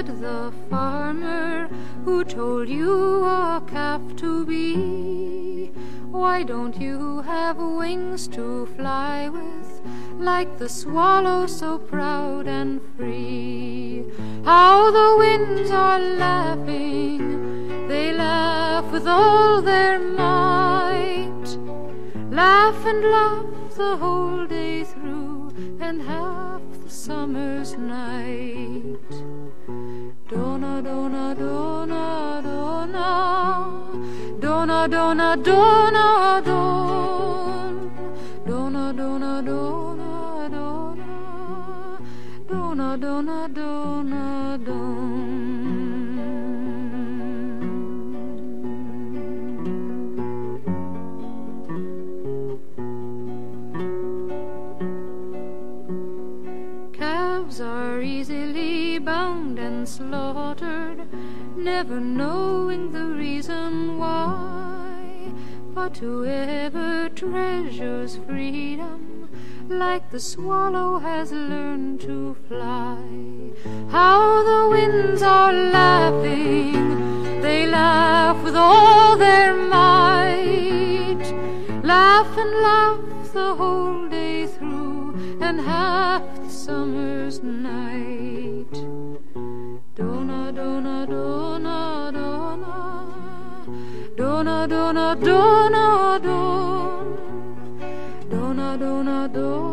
The farmer who told you a calf to be. Why don't you have wings to fly with, like the swallow so proud and free? How the winds are laughing, they laugh with all their might. Laugh and laugh the whole day through, and half the summer's night. Donna, donna, donna, donna. Donna, donna, donna, don. Donna, donna, donna, donna. Donna, donna, donna, slaughtered never knowing the reason why. But whoever treasures freedom, like the swallow has learned to fly. How the winds are laughing, they laugh with all their might. Laugh and laugh the whole day through, and half the summer's night dona dona dona. Dona dona dona dona. Dona dona dona.